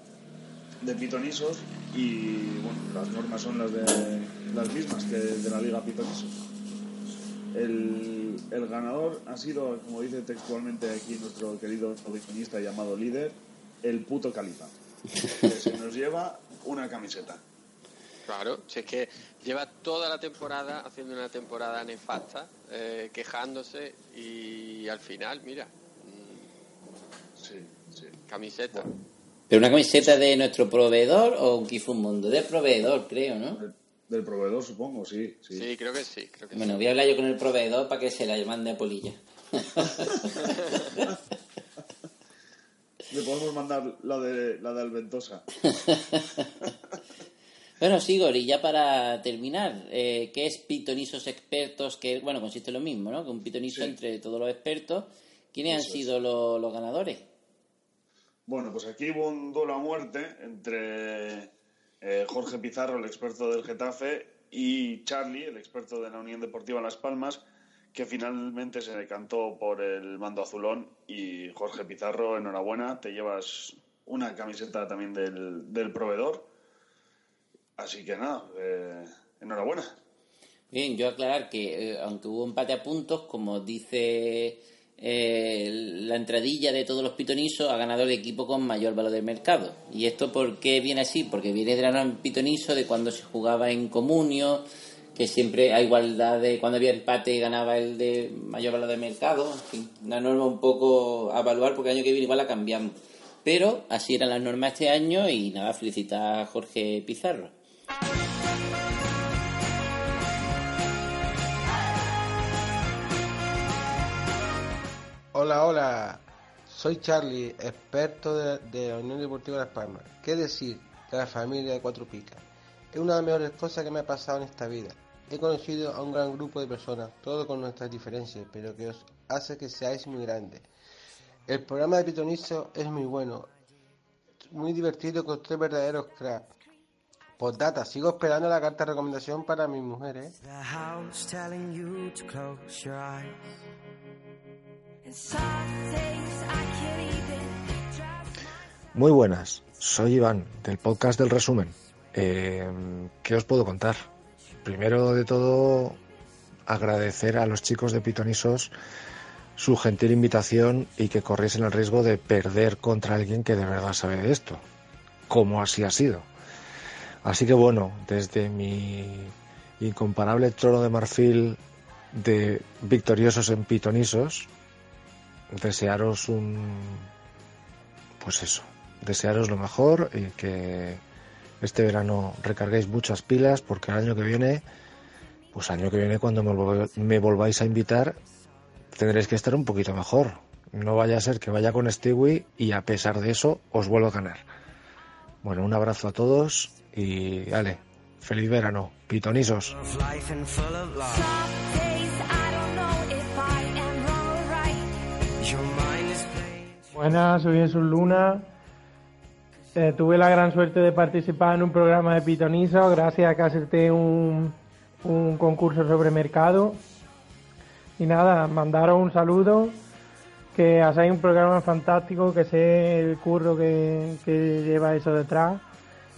de pitonisos y bueno, las normas son las, de, las mismas que de la liga pitonisos. El, el ganador ha sido, como dice textualmente aquí nuestro querido pitonista llamado líder, el puto califa. Que se nos lleva una camiseta. Claro, si es que lleva toda la temporada haciendo una temporada nefasta, eh, quejándose y al final, mira, mm, sí, sí. camiseta. ¿Pero una camiseta de nuestro proveedor o un Kifumundo? Del proveedor, creo, ¿no? Del proveedor, supongo, sí. Sí, Sí, creo que sí, creo que Bueno, sí. voy a hablar yo con el proveedor para que se la mande a Polilla. Le podemos mandar la de la de Alventosa. Bueno, Sigor, y ya para terminar, eh, ¿qué es Pitonisos Expertos? Que, bueno, consiste en lo mismo, ¿no? Que un pitoniso entre todos los expertos. ¿Quiénes han Eso sido los, los ganadores? Bueno, pues aquí hubo un duelo a muerte entre eh, Jorge Pizarro, el experto del Getafe, y Charlie, el experto de la Unión Deportiva Las Palmas, que finalmente se decantó por el mando azulón y Jorge Pizarro, enhorabuena, te llevas una camiseta también del, del proveedor. Así que nada, eh, enhorabuena. Bien, yo aclarar que eh, aunque hubo empate a puntos, como dice eh, la entradilla de todos los pitonisos, ha ganado el equipo con mayor valor del mercado. ¿Y esto por qué viene así? Porque viene de la norma pitoniso de cuando se jugaba en comunio, que siempre a igualdad de cuando había empate ganaba el de mayor valor del mercado. En fin, una norma un poco a evaluar porque el año que viene igual la cambiamos. Pero así eran las normas este año y nada, felicitar a Jorge Pizarro. Hola, hola. Soy Charlie, experto de, de la Unión Deportiva Las Palmas. ¿Qué decir de la familia de Cuatro Picas? Es una de las mejores cosas que me ha pasado en esta vida. He conocido a un gran grupo de personas, todos con nuestras diferencias, pero que os hace que seáis muy grandes. El programa de Pitonizo es muy bueno, muy divertido con tres verdaderos cracks. Postdata, sigo esperando la carta de recomendación para mi mujer, ¿eh? Muy buenas, soy Iván, del podcast del resumen. Eh, ¿Qué os puedo contar? Primero de todo, agradecer a los chicos de Pitonisos su gentil invitación y que corriesen el riesgo de perder contra alguien que de verdad sabe de esto, como así ha sido. Así que bueno, desde mi incomparable trono de marfil de victoriosos en Pitonisos, desearos un... pues eso, desearos lo mejor y que este verano recarguéis muchas pilas porque el año que viene, pues año que viene cuando me, me volváis a invitar, tendréis que estar un poquito mejor. No vaya a ser que vaya con Stewie y a pesar de eso os vuelvo a ganar. Bueno, un abrazo a todos y ale, feliz verano, pitonisos. Buenas, soy Jesús Luna. Eh, tuve la gran suerte de participar en un programa de pitonizo gracias a que acerté un, un concurso sobre mercado. Y nada, mandaros un saludo, que hacéis un programa fantástico, que sé el curro que, que lleva eso detrás.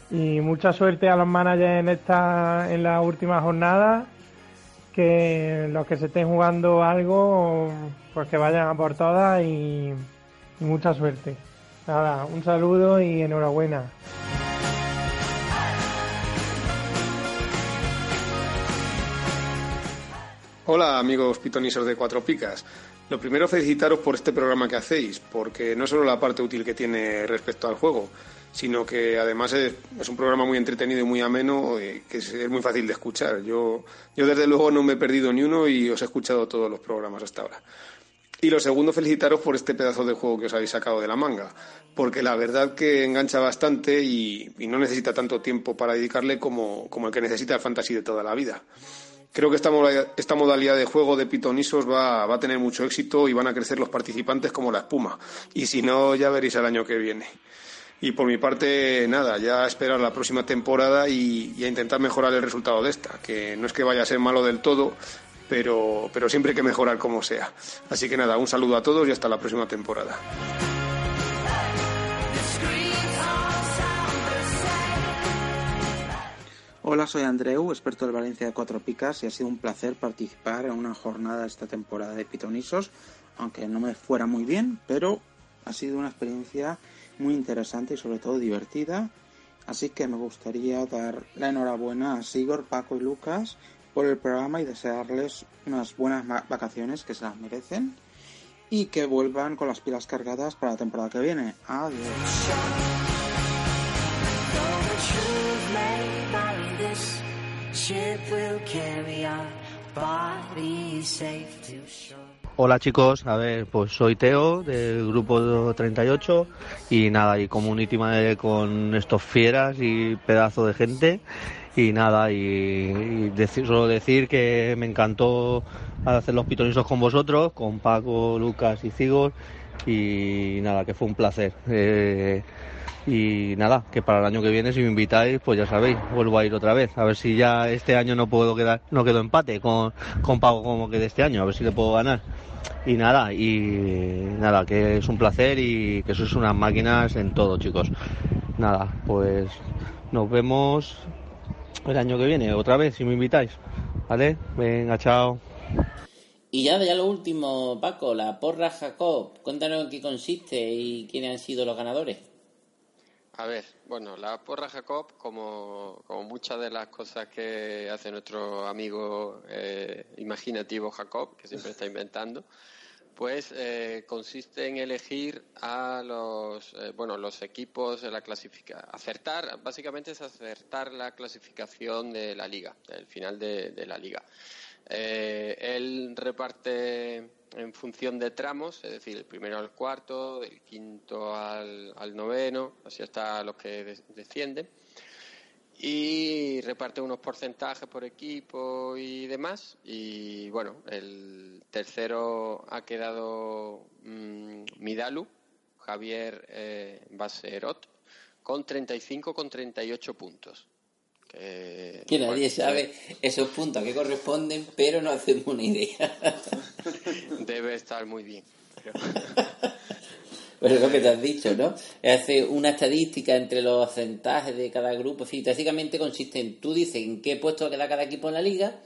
Y mucha suerte a los managers en esta en la última jornada. Que los que se estén jugando algo, pues que vayan a por todas y, y mucha suerte. Nada, un saludo y enhorabuena. Hola amigos pitonisos de Cuatro Picas. Lo primero felicitaros por este programa que hacéis, porque no solo la parte útil que tiene respecto al juego, sino que además es, un programa muy entretenido y muy ameno, eh, que es, es muy fácil de escuchar. Yo, yo desde luego no me he perdido ni uno y os he escuchado todos los programas hasta ahora. Y lo segundo, felicitaros por este pedazo de juego que os habéis sacado de la manga, porque la verdad que engancha bastante y, no necesita tanto tiempo para dedicarle como, como el que necesita el fantasy de toda la vida. Creo que esta, esta modalidad de juego de pitonisos va, va a tener mucho éxito y van a crecer los participantes como la espuma. Y si no, ya veréis el año que viene. Y por mi parte, nada, ya a esperar la próxima temporada y, y a intentar mejorar el resultado de esta, que no es que vaya a ser malo del todo, pero, pero siempre hay que mejorar como sea. Así que nada, un saludo a todos y hasta la próxima temporada. Hola, soy Andreu, experto del Valencia de Cuatro Picas y ha sido un placer participar en una jornada esta temporada de Pitonisos, aunque no me fuera muy bien, pero ha sido una experiencia muy interesante y sobre todo divertida. Así que me gustaría dar la enhorabuena a Sigor, Paco y Lucas por el programa y desearles unas buenas vacaciones que se las merecen y que vuelvan con las pilas cargadas para la temporada que viene. Adiós. Hola chicos, a ver, pues soy Teo del grupo 38 y nada, y community manager con estos fieras y pedazo de gente y nada, y, y decir, solo decir que me encantó hacer los pitonisos con vosotros, con Paco, Lucas y Cigor. Y nada, que fue un placer. Eh, y nada, que para el año que viene, si me invitáis, pues ya sabéis, vuelvo a ir otra vez. A ver si ya este año no puedo quedar, no quedo empate con, con Paco como que de este año, a ver si le puedo ganar. Y nada, y nada, que es un placer y que sois unas máquinas en todo, chicos. Nada, pues nos vemos el año que viene, otra vez, si me invitáis. ¿Vale? Venga, chao. Y ya, ya lo último, Paco, la porra Jacob. Cuéntanos en qué consiste y quiénes han sido los ganadores. A ver, bueno, la porra Jacob, como, como muchas de las cosas que hace nuestro amigo eh, imaginativo Jacob, que siempre está inventando, pues eh, consiste en elegir a los, eh, bueno, los equipos de la clasificación. Acertar, básicamente es acertar la clasificación de la liga, del final de, la liga. Eh, él reparte en función de tramos, es decir, el primero al cuarto, del quinto al, al noveno, así hasta los que de- descienden. Y reparte unos porcentajes por equipo y demás. Y bueno, el tercero ha quedado mm, Midalu, Javier eh, Baserot, con 35 con 38 puntos. Que, Que nadie bueno, sabe esos puntos a qué corresponden, pero no hacemos una idea. Debe estar muy bien. pero- Pues es lo que te has dicho, ¿no? Hace una estadística entre los porcentajes de cada grupo. En fin, básicamente consiste en, tú dices en qué puesto queda cada equipo en la liga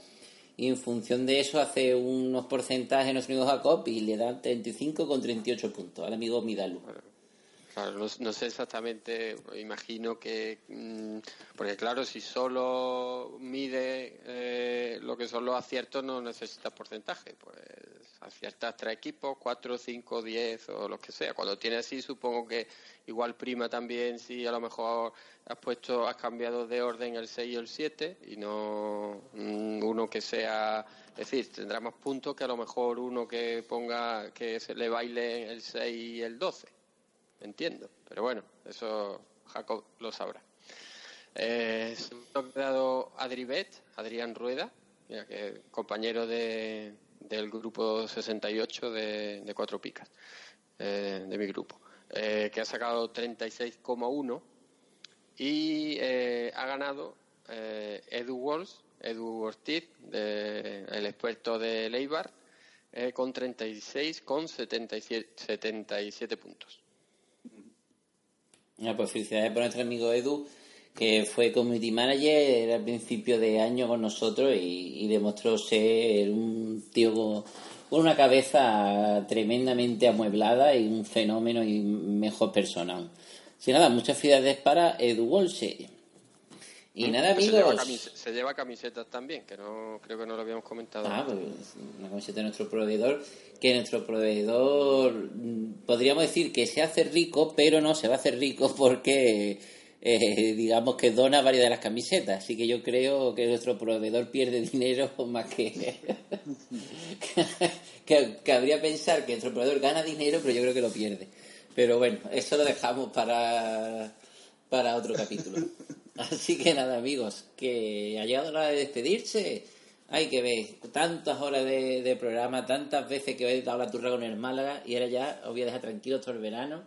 y en función de eso hace unos porcentajes a nuestro amigo Jacob y le dan 35 con 38 puntos al amigo Midalu. Claro, no, sé exactamente, imagino que, mm, porque claro, si solo mide eh, lo que son los aciertos, no necesitas porcentaje, pues aciertas tres equipos, cuatro, cinco, diez o lo que sea. Cuando tienes así, supongo que igual prima también si a lo mejor has puesto, has cambiado de orden el 6 y el 7 y no mm, uno que sea, es decir, tendrá más puntos que a lo mejor uno que ponga, que se le baile el 6 y el 12 entiendo. Pero bueno, eso Jacob lo sabrá. Eh, segundo quedado Adribet, Adrián Rueda, que compañero de, del grupo 68 de, de Cuatro Picas, eh, de mi grupo, eh, que ha sacado 36,1 y eh, ha ganado Edu Walls, Edu Ortiz, de- el experto de Leibar, con 36 con 77, 77 puntos. Ya, pues felicidades por nuestro amigo Edu, que fue community manager al principio de año con nosotros y, demostró ser un tío con, una cabeza tremendamente amueblada y un fenómeno y mejor persona. Sin nada, muchas felicidades para Edu Walsh. Y nada, Se lleva, amigos. camis- se lleva camisetas también, que no creo que no lo habíamos comentado. Ah, pues una camiseta de nuestro proveedor, que nuestro proveedor mm, podríamos decir que se hace rico, pero no se va a hacer rico porque eh, digamos que dona varias de las camisetas, así que yo creo que nuestro proveedor pierde dinero más que que cabría pensar que nuestro proveedor gana dinero, pero yo creo que lo pierde. Pero bueno, eso lo dejamos para para otro capítulo. Así que nada, amigos, que ha llegado la hora de despedirse. Hay que ver, tantas horas de, programa, tantas veces que he dado la turra con el Málaga y ahora ya os voy a dejar tranquilos todo el verano.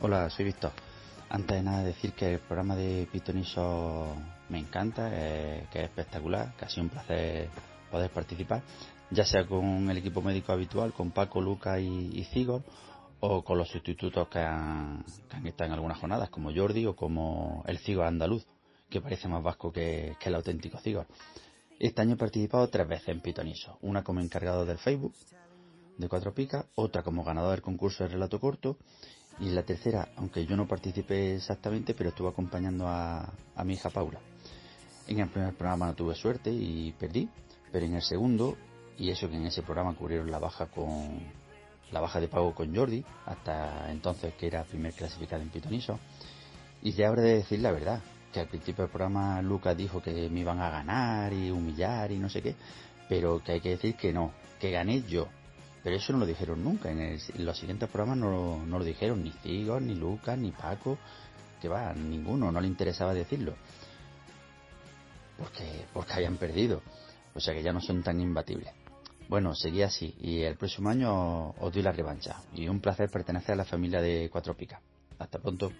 Hola, soy Víctor. Antes de nada decir que el programa de Pitoniso me encanta, eh, que es espectacular, que ha sido un placer poder participar, ya sea con el equipo médico habitual, con Paco, Luca y, y Cigor, o con los sustitutos que han, que han estado en algunas jornadas, como Jordi o como el Cigor andaluz, que parece más vasco que, que el auténtico Cigor. Este año he participado tres veces en Pitoniso, una como encargado del Facebook, de Cuatro Picas, otra como ganador del concurso de relato corto y la tercera, aunque yo no participé exactamente, pero estuve acompañando a, a mi hija Paula. En el primer programa no tuve suerte y perdí, pero en el segundo, y eso que en ese programa cubrieron la baja con la baja de pago con Jordi, hasta entonces que era primer clasificado en Pitoniso, y ya habré de decir la verdad, que al principio del programa Lucas dijo que me iban a ganar y humillar y no sé qué, pero que hay que decir que no, que gané yo. Pero eso no lo dijeron nunca, en, el- los siguientes programas no, no lo dijeron ni Cigor, ni Lucas, ni Paco, que va, ninguno, no le interesaba decirlo. Porque, porque habían perdido. O sea que ya no son tan imbatibles. Bueno, seguí así y el próximo año os doy la revancha. Y un placer pertenecer a la familia de Cuatro Picas. Hasta pronto.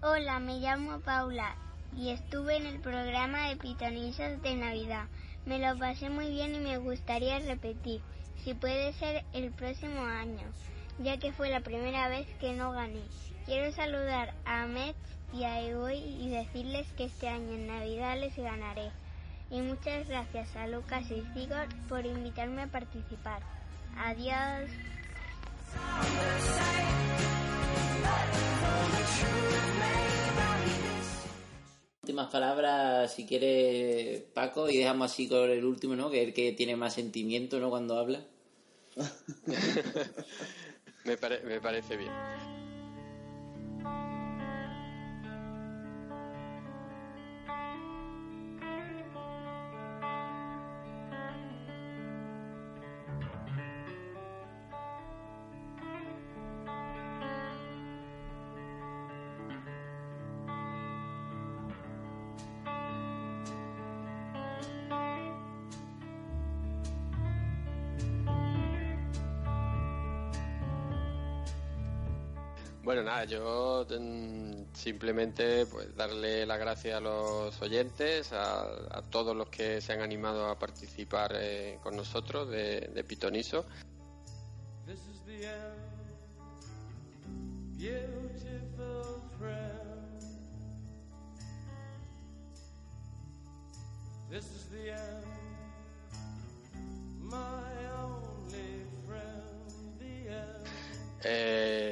Hola, me llamo Paula y estuve en el programa de Pitonizos de Navidad. Me lo pasé muy bien y me gustaría repetir, si puede ser el próximo año, ya que fue la primera vez que no gané. Quiero saludar a Met y a Egoy y decirles que este año en Navidad les ganaré. Y muchas gracias a Lucas y Sigurd por invitarme a participar. Adiós. Últimas palabras, si quiere Paco, y dejamos así con el último, ¿no? Que es el que tiene más sentimiento, ¿no? Cuando habla. me, pare- me parece bien. Nada, yo mm, simplemente pues darle las gracias a los oyentes, a, todos los que se han animado a participar eh, con nosotros de, Pitoniso.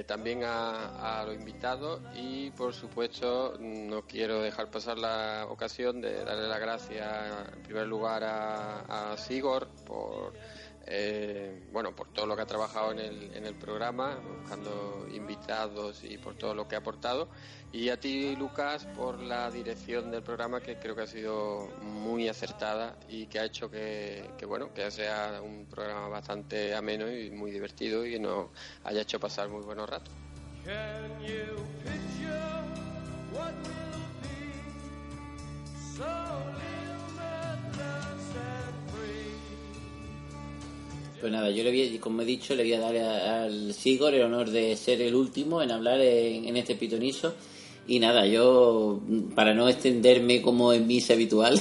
También a, a los invitados y por supuesto no quiero dejar pasar la ocasión de darle las gracias en primer lugar a, a Sigor por eh, bueno por todo lo que ha trabajado en el, en el programa buscando invitados y por todo lo que ha aportado y a ti Lucas por la dirección del programa que creo que ha sido muy acertada y que ha hecho que, que, bueno que sea un programa bastante ameno y muy divertido y que nos haya hecho pasar muy buenos ratos Can you picture what will be? So Pues nada, yo le voy, como he dicho, le voy a dar al Sigor el honor de ser el último en hablar en, este pitonizo. Y nada, yo, para no extenderme como en misa habitual,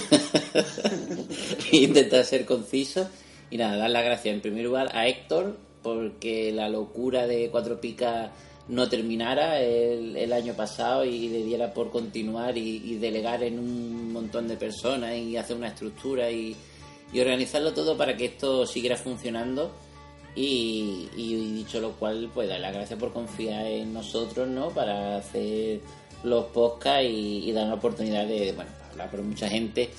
intentar ser conciso. Y nada, dar las gracias en primer lugar a Héctor, porque la locura de Cuatro Picas no terminara el, el año pasado y le diera por continuar y, y delegar en un montón de personas y hacer una estructura y, y organizarlo todo para que esto siguiera funcionando y, y dicho lo cual pues dar las gracias por confiar en nosotros no para hacer los podcasts y, dar la oportunidad de bueno hablar con mucha gente.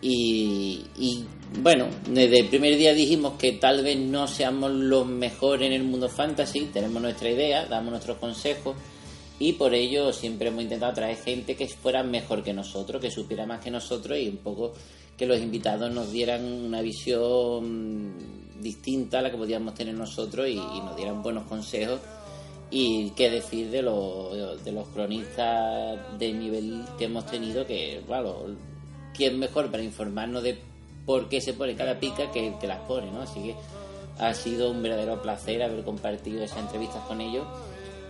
Y, y, bueno desde el primer día dijimos que tal vez no seamos los mejores en el mundo fantasy tenemos nuestra idea damos nuestros consejos y por ello siempre hemos intentado traer gente que fuera mejor que nosotros, que supiera más que nosotros y un poco que los invitados nos dieran una visión distinta a la que podíamos tener nosotros y, nos dieran buenos consejos y qué decir de los, de los cronistas de nivel que hemos tenido que, claro, quién mejor para informarnos de por qué se pone cada pica que el que las pone, ¿no? Así que ha sido un verdadero placer haber compartido esas entrevistas con ellos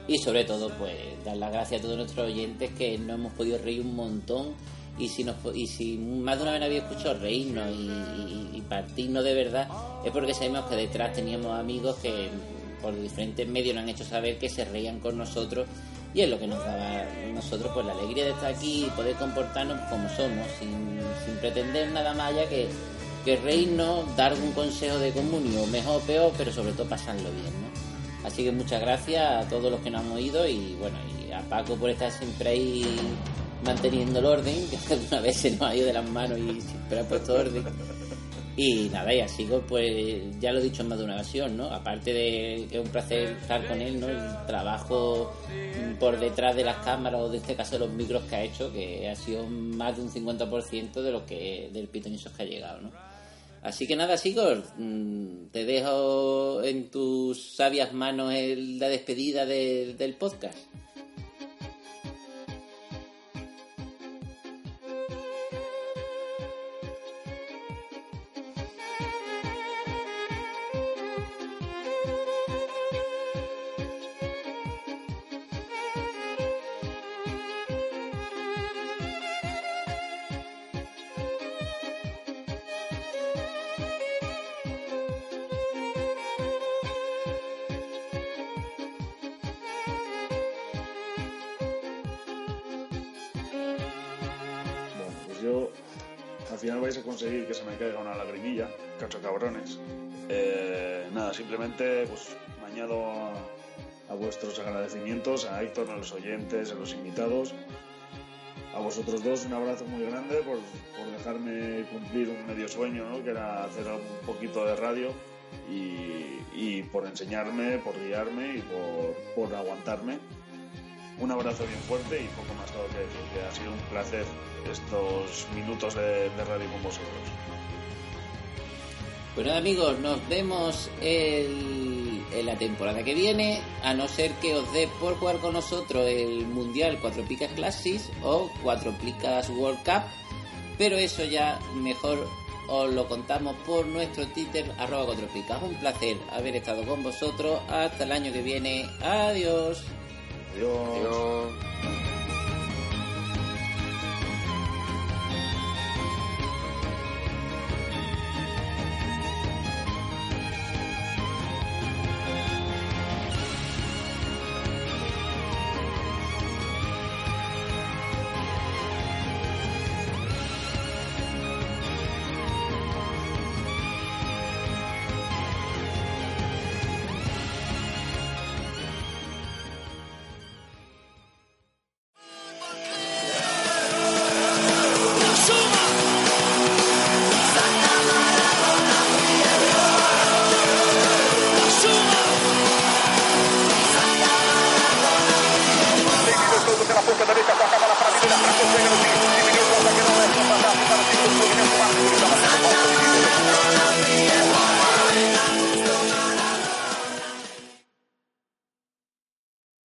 y sobre todo pues dar las gracias a todos nuestros oyentes que nos hemos podido reír un montón y si nos y si más de una vez había escuchado reírnos y, y- y partirnos de verdad es porque sabemos que detrás teníamos amigos que por diferentes medios nos han hecho saber que se reían con nosotros y es lo que nos daba a nosotros pues la alegría de estar aquí y poder comportarnos como somos sin, pretender nada más allá que, que reírnos, dar un consejo de comunio, mejor o peor, pero sobre todo pasarlo bien, ¿no? Así que muchas gracias a todos los que nos han oído y bueno, y a Paco por estar siempre ahí manteniendo el orden, que una vez se nos ha ido de las manos y siempre ha puesto orden. Y nada, y así pues ya lo he dicho en más de una ocasión, ¿no? Aparte de que es un placer estar con él, ¿no? El trabajo por detrás de las cámaras o de este caso de los micros que ha hecho, que ha sido más de un 50% de lo que del pitonisos que ha llegado, ¿no? Así que nada, Sigor, mm, te dejo en tus sabias manos el- la despedida de- del podcast. Al final vais a conseguir que se me caiga una lagrimilla, cacho cabrones. Eh, nada, simplemente pues me a, vuestros agradecimientos, a Héctor, a los oyentes, a los invitados. A vosotros dos un abrazo muy grande por, por dejarme cumplir un medio sueño, ¿no? que era hacer un poquito de radio y, y por enseñarme, por guiarme y por, por aguantarme. Un abrazo bien fuerte y poco más todo que decir, que ha sido un placer estos minutos de, radio con vosotros. Nada amigos, nos vemos en la temporada que viene, a no ser que os dé por jugar con nosotros el Mundial 4 Picas Classics o 4 Picas World Cup, pero eso ya mejor os lo contamos por nuestro Twitter arroba 4 Picas. Un placer haber estado con vosotros, hasta el año que viene, adiós. Adiós.